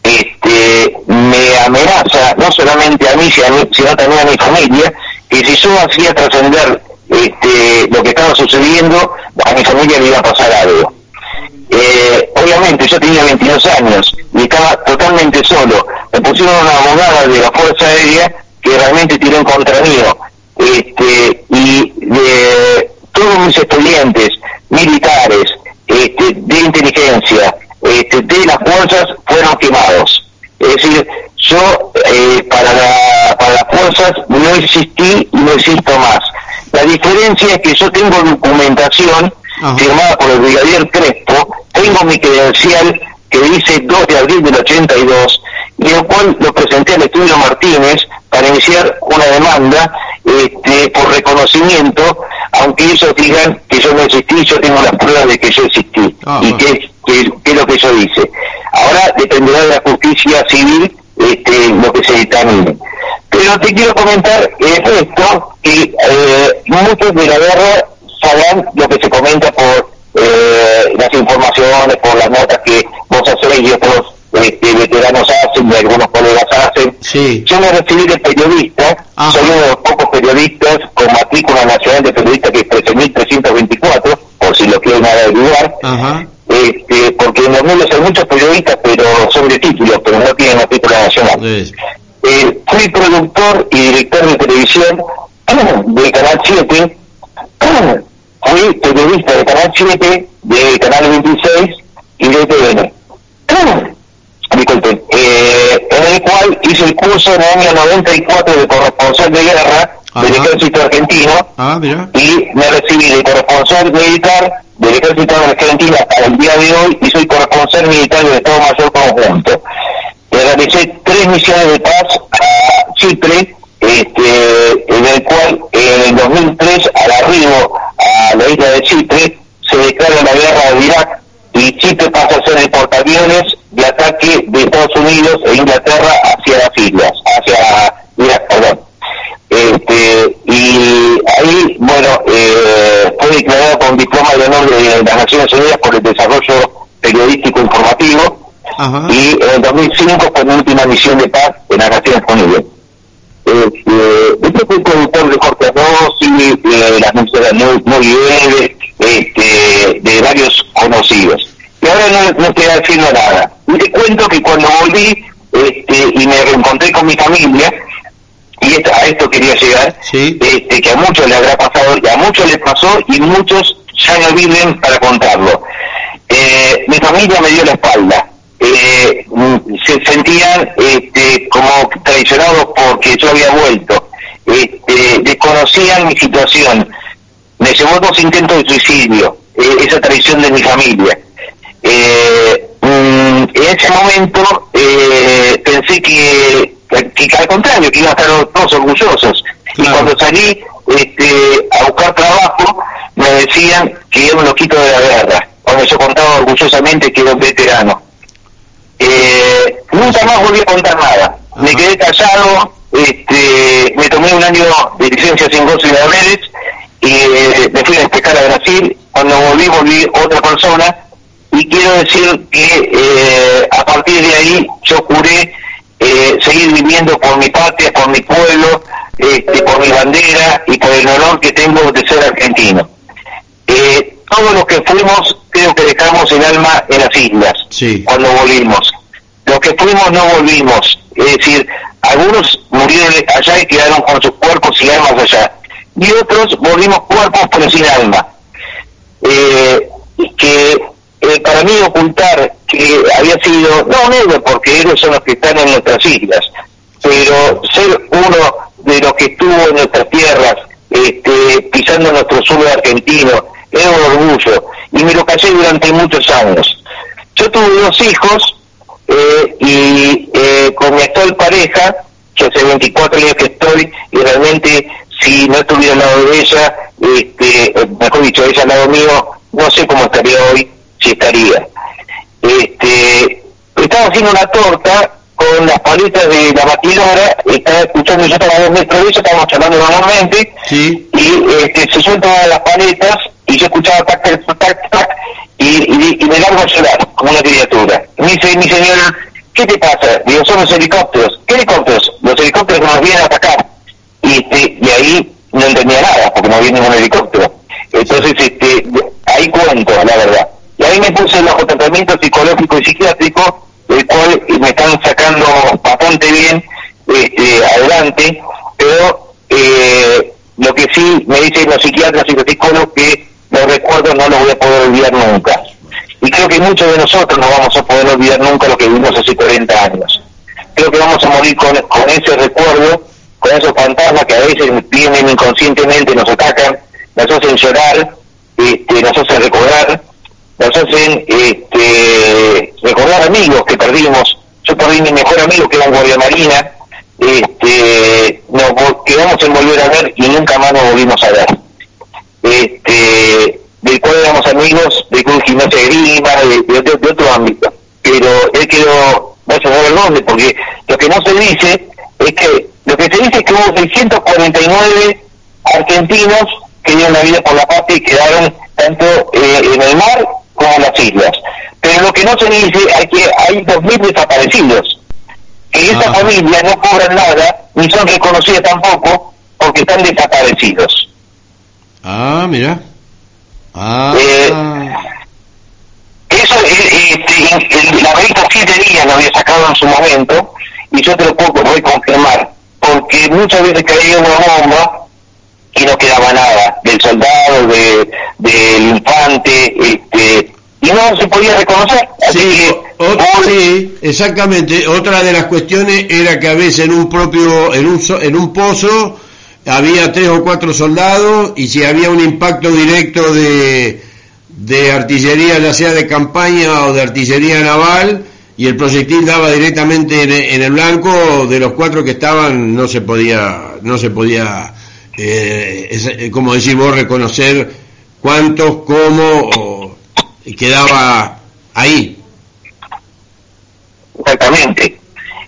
este, me amenaza, no solamente a mí, sino a mí- sino también a mi familia, que si yo hacía trascender este, lo que estaba sucediendo, a mi familia le iba a pasar algo. Eh, obviamente yo tenía 22 años y estaba totalmente solo. Me pusieron una abogada de la Fuerza Aérea que realmente tiró en contra mío. Este, y de todos mis expedientes militares, este, de inteligencia, este, de las fuerzas fueron quemados. Es decir, yo eh, para, la- para las fuerzas no existí y no existo más. La diferencia es que yo tengo documentación Ajá. firmada por el brigadier Crespo, tengo mi credencial que dice 2 de abril del 82, y el cual lo presenté al estudio Martínez para iniciar una demanda este, por reconocimiento, aunque ellos digan que yo no existí, yo tengo las pruebas de que yo existí Ah, y bueno. que, que, que es lo que yo hice. Ahora dependerá de la justicia civil este, lo que se dictamine. Pero te quiero comentar eh, esto, muchos de la guerra sabrán lo que se comenta por eh, las informaciones, por las notas que vos hacés y otros este, veteranos hacen y algunos colegas hacen. Sí. Yo me recibí de periodista, Ajá. soy uno de los pocos periodistas con matrícula nacional de periodista que es 13.324, por si lo quieren averiguar. Ajá. Este, muchos periodistas, pero son de título, pero no tienen matrícula nacional. Eh, fui productor y director de televisión [CLEARS THROAT] de Canal 7, [CLEARS THROAT] fui periodista de Canal 7, de Canal 26 y de TVN. [CLEARS THROAT] Disculpen, eh, en el cual hice el curso en el año 94 de corresponsal de guerra del ejército argentino ah, y me recibí de corresponsal militar del ejército argentino hasta el día de hoy y soy corresponsal militar del Estado Mayor Conjunto. realicé tres misiones de paz a Chipre, este, en el cual en el 2003 al arribo a la isla de Chipre se declara la guerra de Irak y Chipre pasa a ser el portaaviones de ataque de Estados Unidos e Inglaterra hacia las islas, hacia Irak, perdón. Este, y ahí, bueno, eh, fue declarado con diploma de honor de las Naciones Unidas por el desarrollo periodístico informativo y en el 2005 fue mi última misión de paz en las Naciones Unidas. Este, este fue productor de Jorge Rossi, eh, las mujeres muy, muy este, de varios conocidos. Y ahora no, no estoy haciendo nada. Y te cuento que cuando volví este, y me reencontré con mi familia, y a esto quería llegar, este, que a muchos le habrá pasado, y a muchos les pasó, y muchos ya no viven para contarlo. Eh, mi familia me dio la espalda. Eh, se sentían este, como traicionados porque yo había vuelto. Este, desconocían mi situación. Me llevó dos intentos de suicidio, eh, esa traición de mi familia. Mm, en ese momento pensé que que, al contrario, que iban a estar todos orgullosos. Y cuando salí este, a buscar trabajo, me decían que era un loquito de la guerra, cuando yo contaba orgullosamente que era un veterano. Eh, nunca más volví a contar nada. Me quedé callado, este, me tomé un año de licencia sin gozo y de y eh, me fui a despejar a Brasil. Cuando volví, volví otra persona. Y quiero decir que eh, a partir de ahí yo juré seguir viviendo por mi patria, por mi pueblo, este, por mi bandera y por el honor que tengo de ser argentino. Todos los que fuimos, creo que dejamos el alma en las islas cuando volvimos. Los que fuimos no volvimos. Es decir, algunos murieron allá y quedaron con sus cuerpos y almas allá. Y otros volvimos cuerpos pero sin alma. Eh, que eh, para mí ocultar que había sido, no negro, porque ellos son los que están en nuestras islas, pero ser uno de los que estuvo en nuestras tierras, este, pisando nuestro suelo argentino, era un orgullo, y me lo callé durante muchos años. Yo tuve dos hijos, eh, y eh, con mi actual pareja, que hace 24 años que estoy, y realmente si no estuviera al lado de ella, este, mejor dicho, ella al lado mío, no sé cómo estaría hoy, si estaría. Este, estaba haciendo una torta con las paletas de la batidora, estaba escuchando, yo estaba a dos metros de ella, estábamos charlando normalmente, y este, se sueltan las paletas, y yo escuchaba tac, tac, tac, tac, y, y, me largo a llorar, como una criatura. me dice, mi señora, ¿qué te pasa? Digo, son los helicópteros. ¿Qué helicópteros? Los helicópteros nos vienen a atacar. Y, este, y ahí no entendía nada, porque no había ningún helicóptero. Entonces, este, ahí cuento, la verdad. Y ahí me puse bajo tratamiento psicológico y psiquiátrico, el cual me están sacando bastante bien este, adelante, pero eh, lo que sí me dicen los psiquiatras y los psicólogos que los recuerdos no los voy a poder olvidar nunca. Y creo que muchos de nosotros no vamos a poder olvidar nunca lo que vivimos hace 40 años. Creo que vamos a morir con, con ese recuerdo, con esos fantasmas que a veces vienen inconscientemente, nos atacan, nos hacen llorar, este, nos hacen recordar, nos hacen este, recordar amigos que perdimos. Yo perdí mi mejor amigo que era un guardia marina, este, nos quedamos en volver a ver y nunca más nos volvimos a ver. Este, del cual éramos amigos de Cruz Gimnasia de Grima, de, de, otro ámbito. Pero él quedó, no a saber dónde, porque lo que no se dice es que, lo que se dice es que hubo 649 argentinos que dieron la vida por la patria y quedaron tanto eh, en el mar como las islas. Pero lo que no se dice es que hay 2.000 desaparecidos, que esas ah. familias no cobran nada, ni son reconocidas tampoco, porque están desaparecidos. Ah, mira. Ah. Eh, eso, este, la revista Siete Días lo había sacado en su momento y yo te lo puedo reconfirmar, porque muchas veces caía una bomba y no quedaba nada del soldado, de, del infante, este, y no se podía reconocer. sí, exactamente. Otra de las cuestiones era que a veces en un propio, en un, en un pozo había tres o cuatro soldados y si había un impacto directo de, de artillería, ya sea de campaña o de artillería naval, y el proyectil daba directamente en, el blanco, de los cuatro que estaban no se podía, no se podía, eh, eh como decís vos, reconocer cuántos, cómo quedaba ahí. Exactamente.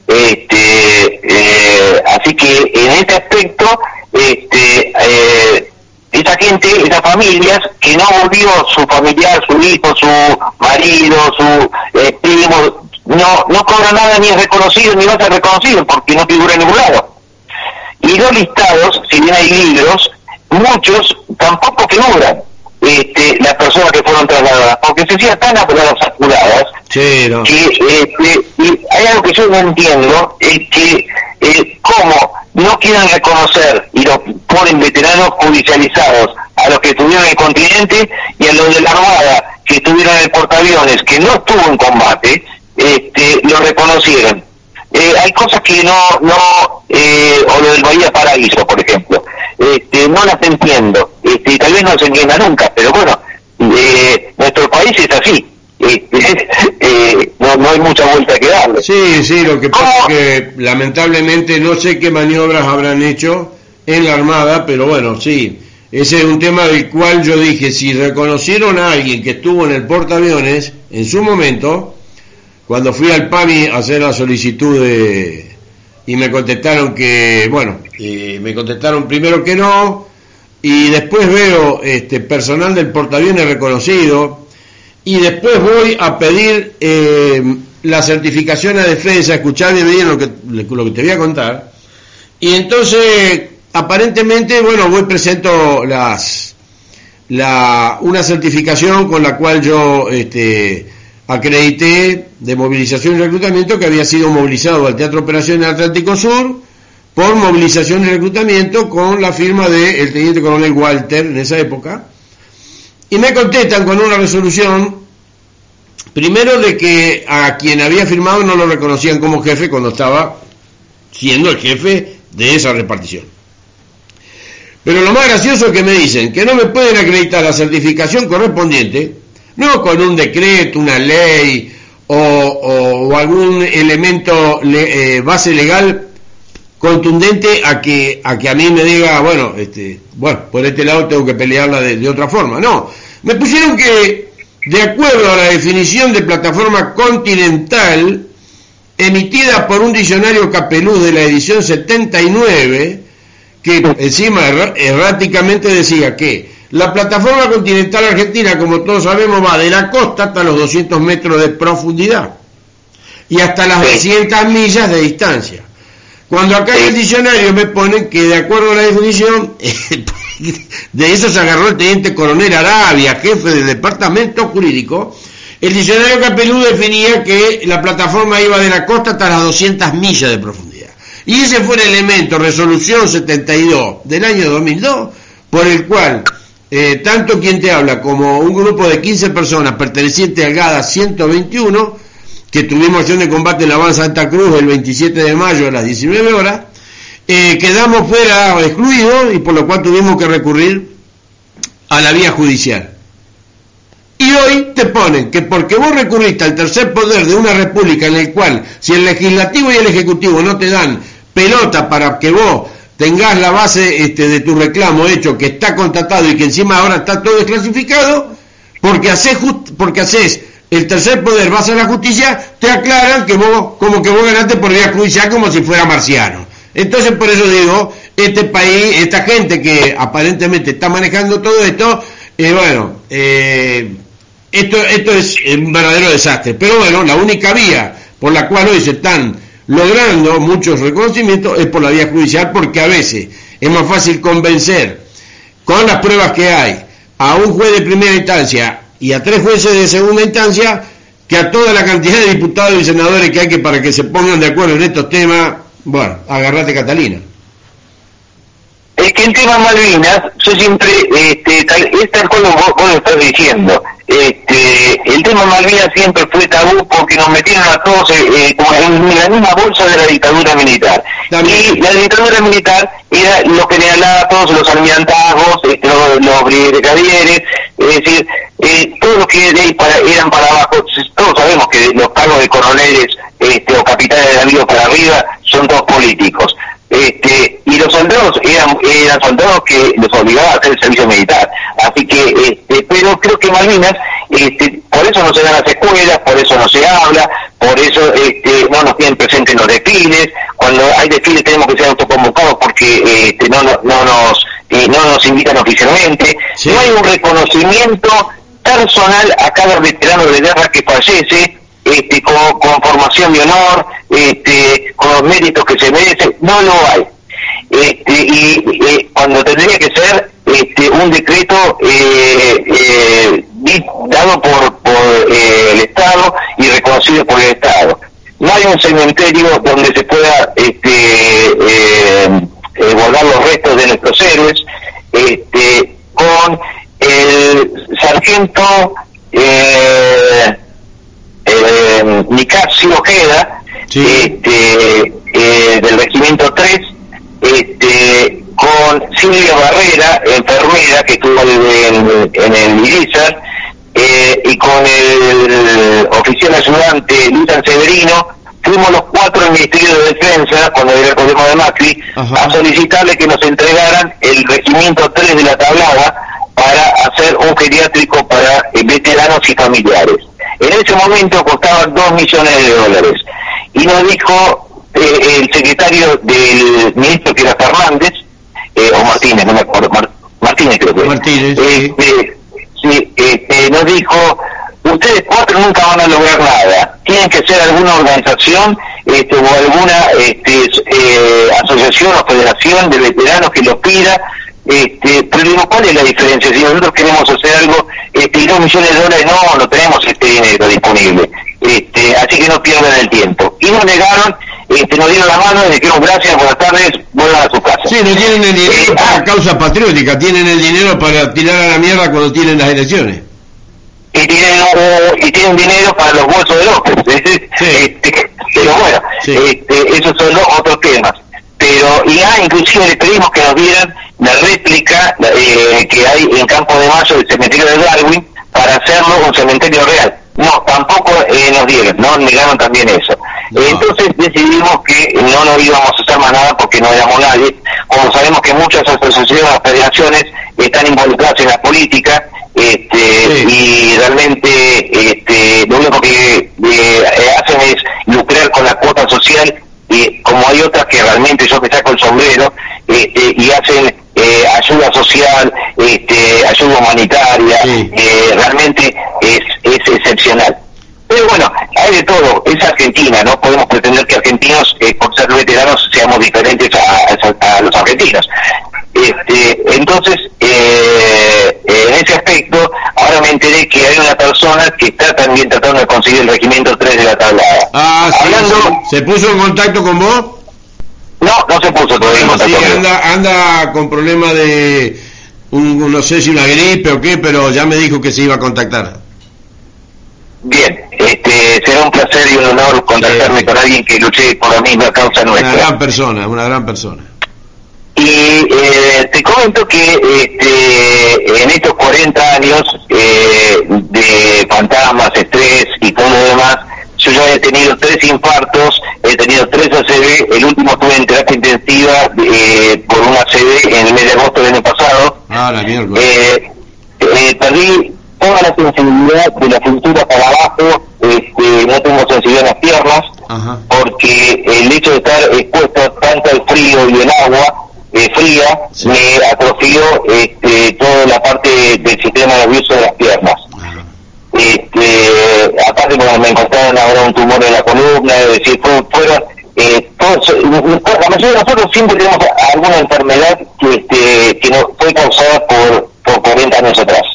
Este, eh, así que en este aspecto, este, eh, esa gente, esas familias que no volvió su familiar, su hijo, su marido, su eh, primo, no, no cobra nada ni es reconocido ni va a ser reconocido porque no figura en ningún lado. Y los listados, si bien hay libros, muchos tampoco figuran este, las personas que fueron trasladadas, porque se hacían tan apuradas que este, y hay algo que yo no entiendo, es que eh, cómo no quieren reconocer y los ponen veteranos judicializados a los que estuvieron en el continente y a los de la Armada que estuvieron en el portaaviones que no estuvo en combate, este, lo reconocieron. Eh, hay cosas que no, no eh, o lo del Bahía Paraíso, por ejemplo, este, no las entiendo, este, tal vez no se entienda nunca, pero bueno, eh, nuestro país es así, este, [LAUGHS] eh, no, no, hay mucha vuelta que darle. Sí, sí, lo que pasa es que lamentablemente no sé qué maniobras habrán hecho en la Armada, pero bueno, sí, ese es un tema del cual yo dije, si reconocieron a alguien que estuvo en el portaaviones en su momento, cuando fui al PAMI a hacer la solicitud de... y me contestaron que, bueno, me contestaron primero que no, y después veo este personal del portaaviones reconocido, y después voy a pedir eh, la certificación a defensa, escuchadme bien lo que, lo que te voy a contar, y entonces aparentemente, bueno, voy presento las, la, una certificación con la cual yo este, acredité de movilización y reclutamiento que había sido movilizado al Teatro Operacional Atlántico Sur por movilización y reclutamiento con la firma del teniente coronel Walter en esa época. Y me contestan con una resolución, primero de que a quien había firmado no lo reconocían como jefe cuando estaba siendo el jefe de esa repartición. Pero lo más gracioso es que me dicen que no me pueden acreditar la certificación correspondiente no con un decreto, una ley o, algún elemento eh, base legal contundente a que a que a mí me diga bueno este bueno por este lado tengo que pelearla de, otra forma. No me pusieron que de acuerdo a la definición de plataforma continental emitida por un diccionario capeluz de la edición 79 que encima erráticamente decía que la plataforma continental argentina, como todos sabemos, va de la costa hasta los 200 metros de profundidad y hasta las 200 millas de distancia. Cuando acá en el diccionario me ponen que de acuerdo a la definición, [LAUGHS] de eso se agarró el teniente coronel Arabia, jefe del departamento jurídico, el diccionario Capelú definía que la plataforma iba de la costa hasta las 200 millas de profundidad. Y ese fue el elemento, resolución 72 del año 2002, por el cual eh, tanto quien te habla como un grupo de 15 personas pertenecientes al GADA 121, que tuvimos acción de combate en la Avanza Santa Cruz el 27 de mayo a las 19 horas, eh, quedamos fuera excluidos y por lo cual tuvimos que recurrir a la vía judicial. Y hoy te ponen que porque vos recurriste al tercer poder de una república en el cual si el legislativo y el ejecutivo no te dan pelota para que vos tengas la base este, de tu reclamo hecho, que está contratado y que encima ahora está todo desclasificado, porque haces, porque haces el tercer poder, vas a la justicia, te aclaran que vos, como que vos ganaste por vía judicial como si fuera marciano. Entonces, por eso digo, este país, esta gente que aparentemente está manejando todo esto, eh, bueno, eh, esto, esto es un verdadero desastre. Pero bueno, la única vía por la cual hoy se están logrando muchos reconocimientos es por la vía judicial porque a veces es más fácil convencer con las pruebas que hay a un juez de primera instancia y a tres jueces de segunda instancia que a toda la cantidad de diputados y senadores que hay que para que se pongan de acuerdo en estos temas, bueno, agarrate Catalina. Es que el tema Malvinas, yo siempre, este, tal, es tal cual vos, vos lo estás diciendo, este, el tema Malvinas siempre fue tabú porque nos metieron a todos eh, eh como en la misma bolsa de la dictadura militar. Y la dictadura militar era lo que le hablaba a todos los almirantazgos, este, los, los brigadieres, es decir, eh, todos los que de ahí para, eran para abajo, todos sabemos que los cargos de coroneles este, o capitanes de navío para arriba son todos políticos este, y los soldados eran, eran soldados que los obligaba a hacer el servicio militar. Así que, este, pero creo que Malvinas, este, por eso no se dan las escuelas, por eso no se habla, por eso este, no nos tienen presente en los desfiles, cuando hay desfiles tenemos que ser autoconvocados porque este, no, no, no nos eh, no nos invitan oficialmente, no hay un reconocimiento personal a cada veterano de guerra que fallece, este, con, formación de honor, este, con los méritos que se merece, no lo hay. Este, y eh, cuando tendría que ser este, un decreto eh, eh, dado por, por el Estado y reconocido por el Estado. No hay un cementerio donde se pueda este, guardar los restos de nuestros héroes, este, con el sargento eh, eh, Nicasio Ojeda, este, eh, del regimiento 3, este, con Silvia Barrera, enfermera, que estuvo en, en el Irizar, eh, y con el oficial ayudante Luis Severino, fuimos los cuatro del Ministerio de Defensa, cuando era el gobierno de Macri, a solicitarle que nos entregaran el regimiento 3 de la tablada para hacer un geriátrico para eh, veteranos y familiares. En ese momento costaba 2 millones de dólares. Y nos dijo eh, el secretario del ministro, que era Fernández, eh, o Martínez, no me acuerdo, Martínez creo que. Martínez. Este, sí, este, nos dijo, ustedes cuatro nunca van a lograr nada. Tienen que ser alguna organización este, o alguna este, eh, asociación o federación de veteranos que lo pida este, pero digo, ¿cuál es la diferencia? Si nosotros queremos hacer algo, este, y dos millones de dólares, no, no tenemos este dinero disponible. No pierdan el tiempo. Y nos negaron, este, nos dieron la mano y dijeron gracias, buenas tardes, vuelvan a su casa. Sí, no tienen el dinero eh, para ah, causa patriótica, tienen el dinero para tirar a la mierda cuando tienen las elecciones. Y tienen, y tienen dinero para los bolsos de López. Este, pero bueno, este, esos son los otros temas. Pero, y ah, inclusive le pedimos que nos dieran la réplica eh, que hay en Campo de Mayo del cementerio de Darwin para hacerlo un cementerio real. Tampoco eh, nos dieron, no negaron también eso. Entonces decidimos que no nos íbamos a hacer más nada porque no éramos nadie. Como sabemos que muchas asociaciones, federaciones están involucradas en la política este, y realmente este, lo único que eh, hacen es lucrar con la cuota social y como hay otras que realmente yo me saco el sombrero este, y hacen eh, ayuda social, este, ayuda humanitaria, eh, realmente es, es excepcional. Pero bueno, hay de todo, es Argentina, no podemos pretender que argentinos, eh, por ser veteranos, seamos diferentes a, los argentinos. Este, entonces, en ese aspecto, ahora me enteré que hay una persona que está también tratando de conseguir el regimiento 3 de la tablada. Ah, ¿Se puso en contacto con vos? No, no se puso todavía. sí, anda, anda con problemas de, un, no sé si una gripe o qué, pero ya me dijo que se iba a contactar. Bien, placer y un honor contactarme con alguien que luche por la misma causa nuestra. Una gran persona, una gran persona. Y eh, te comento que este, en estos 40 años eh, de fantasmas, estrés y todo lo demás, yo ya he tenido tres infartos, he tenido tres ACV, el último tuve en terapia intensiva eh, por un ACV en el mes de agosto del año pasado. Ah, la mierda. Eh, eh, perdí toda la sensibilidad de la cintura para abajo, este, no tengo sensibilidad en las piernas, porque el hecho de estar expuesto tanto al frío y el agua eh, fría me atrofió este, toda la parte del sistema nervioso de las piernas. Este, aparte cuando me encontraron ahora un tumor en la columna, es decir, fueron, eh, todos, la mayoría de nosotros siempre tenemos alguna enfermedad que, este, que no fue causada por, por 40 años atrás.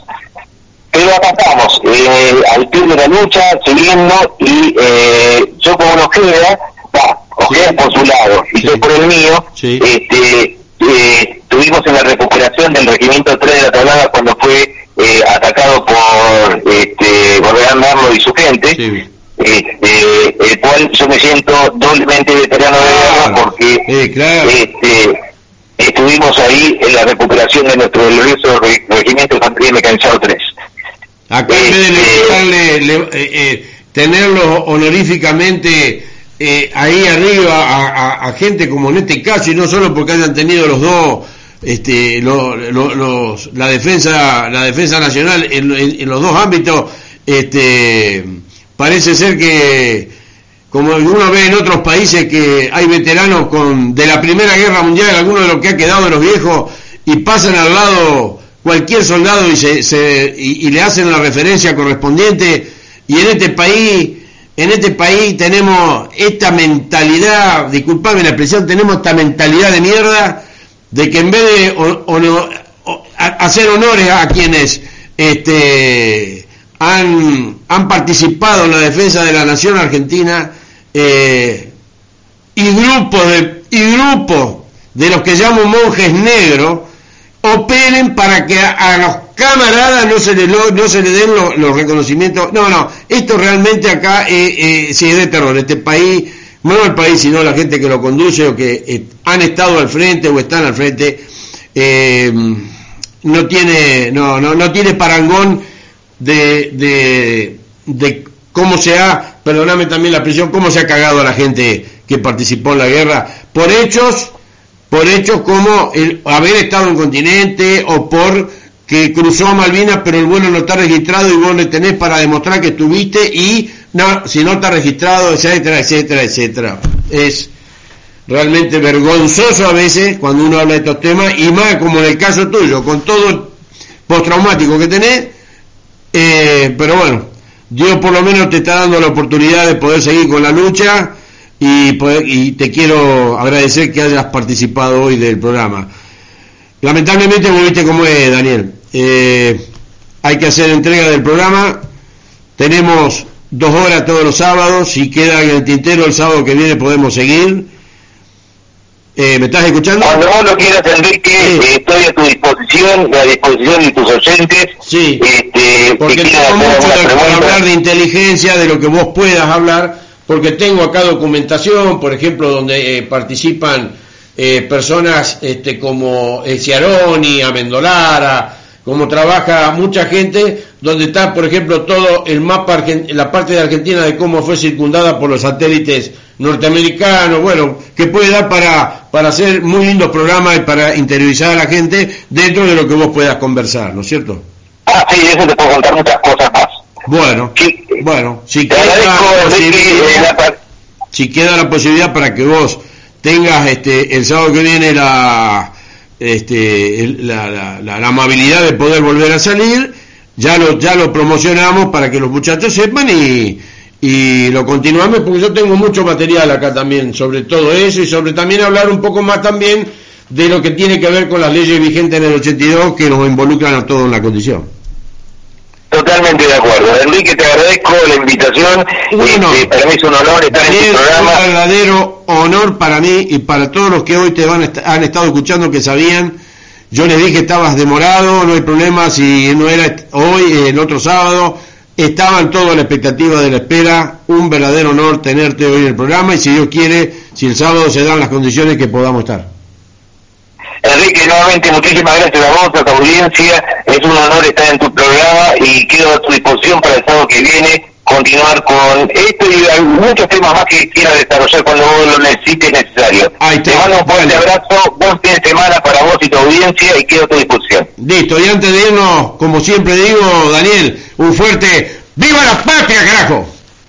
Pero acá estamos, eh, al pie de la lucha, siguiendo, y eh, yo como nos queda, va, Ojeda por su lado, y yo por el mío, este, eh, estuvimos en la recuperación del regimiento 3 de la Tablada cuando fue eh, atacado por este, Merlo y su gente. Este, el cual yo me siento doblemente veterano de guerra porque este, estuvimos ahí en la recuperación de nuestro glorioso regimiento de mecanizado 3. Acá en vez de este, eh, eh, tenerlo honoríficamente eh, ahí arriba a, gente como en este caso, y no solo porque hayan tenido los dos, este, los, la defensa, la defensa nacional en, los dos ámbitos, este, parece ser que, como uno ve en otros países que hay veteranos con de la Primera Guerra Mundial, algunos de los que ha quedado de los viejos, y pasan al lado cualquier soldado y, se, y le hacen la referencia correspondiente, y en este país en este país tenemos esta mentalidad, disculpame la expresión, tenemos esta mentalidad de mierda de que en vez de hacer honores a quienes este, han, han, participado en la defensa de la nación argentina eh, y grupos de y grupos de los que llamo monjes negros operen para que a los camaradas no se le, no se le den los, reconocimientos. No, no, esto realmente acá eh, eh, sí es de terror. Este país, no el país, sino la gente que lo conduce o que eh, han estado al frente o están al frente, eh, no tiene no, no, no tiene parangón de, de, de cómo se ha, perdóname también la presión, cómo se ha cagado a la gente que participó en la guerra por hechos, por hechos como el haber estado en continente o por que cruzó a Malvinas, pero el vuelo no está registrado y vos le tenés para demostrar que estuviste y no, si no está registrado, etcétera, etcétera, etcétera. Es realmente vergonzoso a veces cuando uno habla de estos temas y más como en el caso tuyo, con todo postraumático que tenés, eh, pero bueno, Dios por lo menos te está dando la oportunidad de poder seguir con la lucha y, y te quiero agradecer que hayas participado hoy del programa. Lamentablemente, vos viste cómo es, Daniel. Eh, hay que hacer entrega del programa. Tenemos dos horas todos los sábados. Si queda en el tintero el sábado que viene podemos seguir. Eh, ¿Me estás escuchando? Cuando vos lo quieras, Enrique, eh, estoy a tu disposición, a disposición de tus oyentes. Sí, este, porque tengo mucho de, hablar de inteligencia, de lo que vos puedas hablar, porque tengo acá documentación, por ejemplo, donde participan eh, personas este, como Ciaroni, Amendolara, como trabaja mucha gente, donde está, por ejemplo, todo el mapa, la parte de Argentina de cómo fue circundada por los satélites norteamericanos, bueno, que puede dar para, para hacer muy lindos programas y para interiorizar a la gente dentro de lo que vos puedas conversar, ¿no es cierto? Ah, sí, eso te puedo contar muchas cosas Bueno, bueno, si queda, si queda la posibilidad para que vos tengas este el sábado que viene la este la, la, amabilidad de poder volver a salir ya lo ya lo promocionamos para que los muchachos sepan y y lo continuamos porque yo tengo mucho material acá también sobre todo eso y sobre también hablar un poco más también de lo que tiene que ver con las leyes vigentes en el 82 que nos involucran a todos en la condición. Totalmente de acuerdo. Enrique, te agradezco la invitación. Este, para mí es un honor estar en este programa. Es un verdadero honor para mí y para todos los que hoy te van, han estado escuchando que sabían. Yo les dije que estabas demorado, no hay problema si no era hoy, el otro sábado. Estaban todos a la expectativa de la espera. Un verdadero honor tenerte hoy en el programa y si Dios quiere, si el sábado se dan las condiciones que podamos estar. Enrique, nuevamente muchísimas gracias a vos, a tu audiencia. Es un honor estar en tu programa y quedo a tu disposición para el sábado que viene continuar con esto y hay muchos temas más que quiera desarrollar cuando vos lo necesites necesario. te mando un fuerte abrazo, buen fin de semana para vos y tu audiencia y quedo a tu disposición. Listo, y antes de irnos, como siempre digo, Daniel, un fuerte ¡Viva la patria, carajo!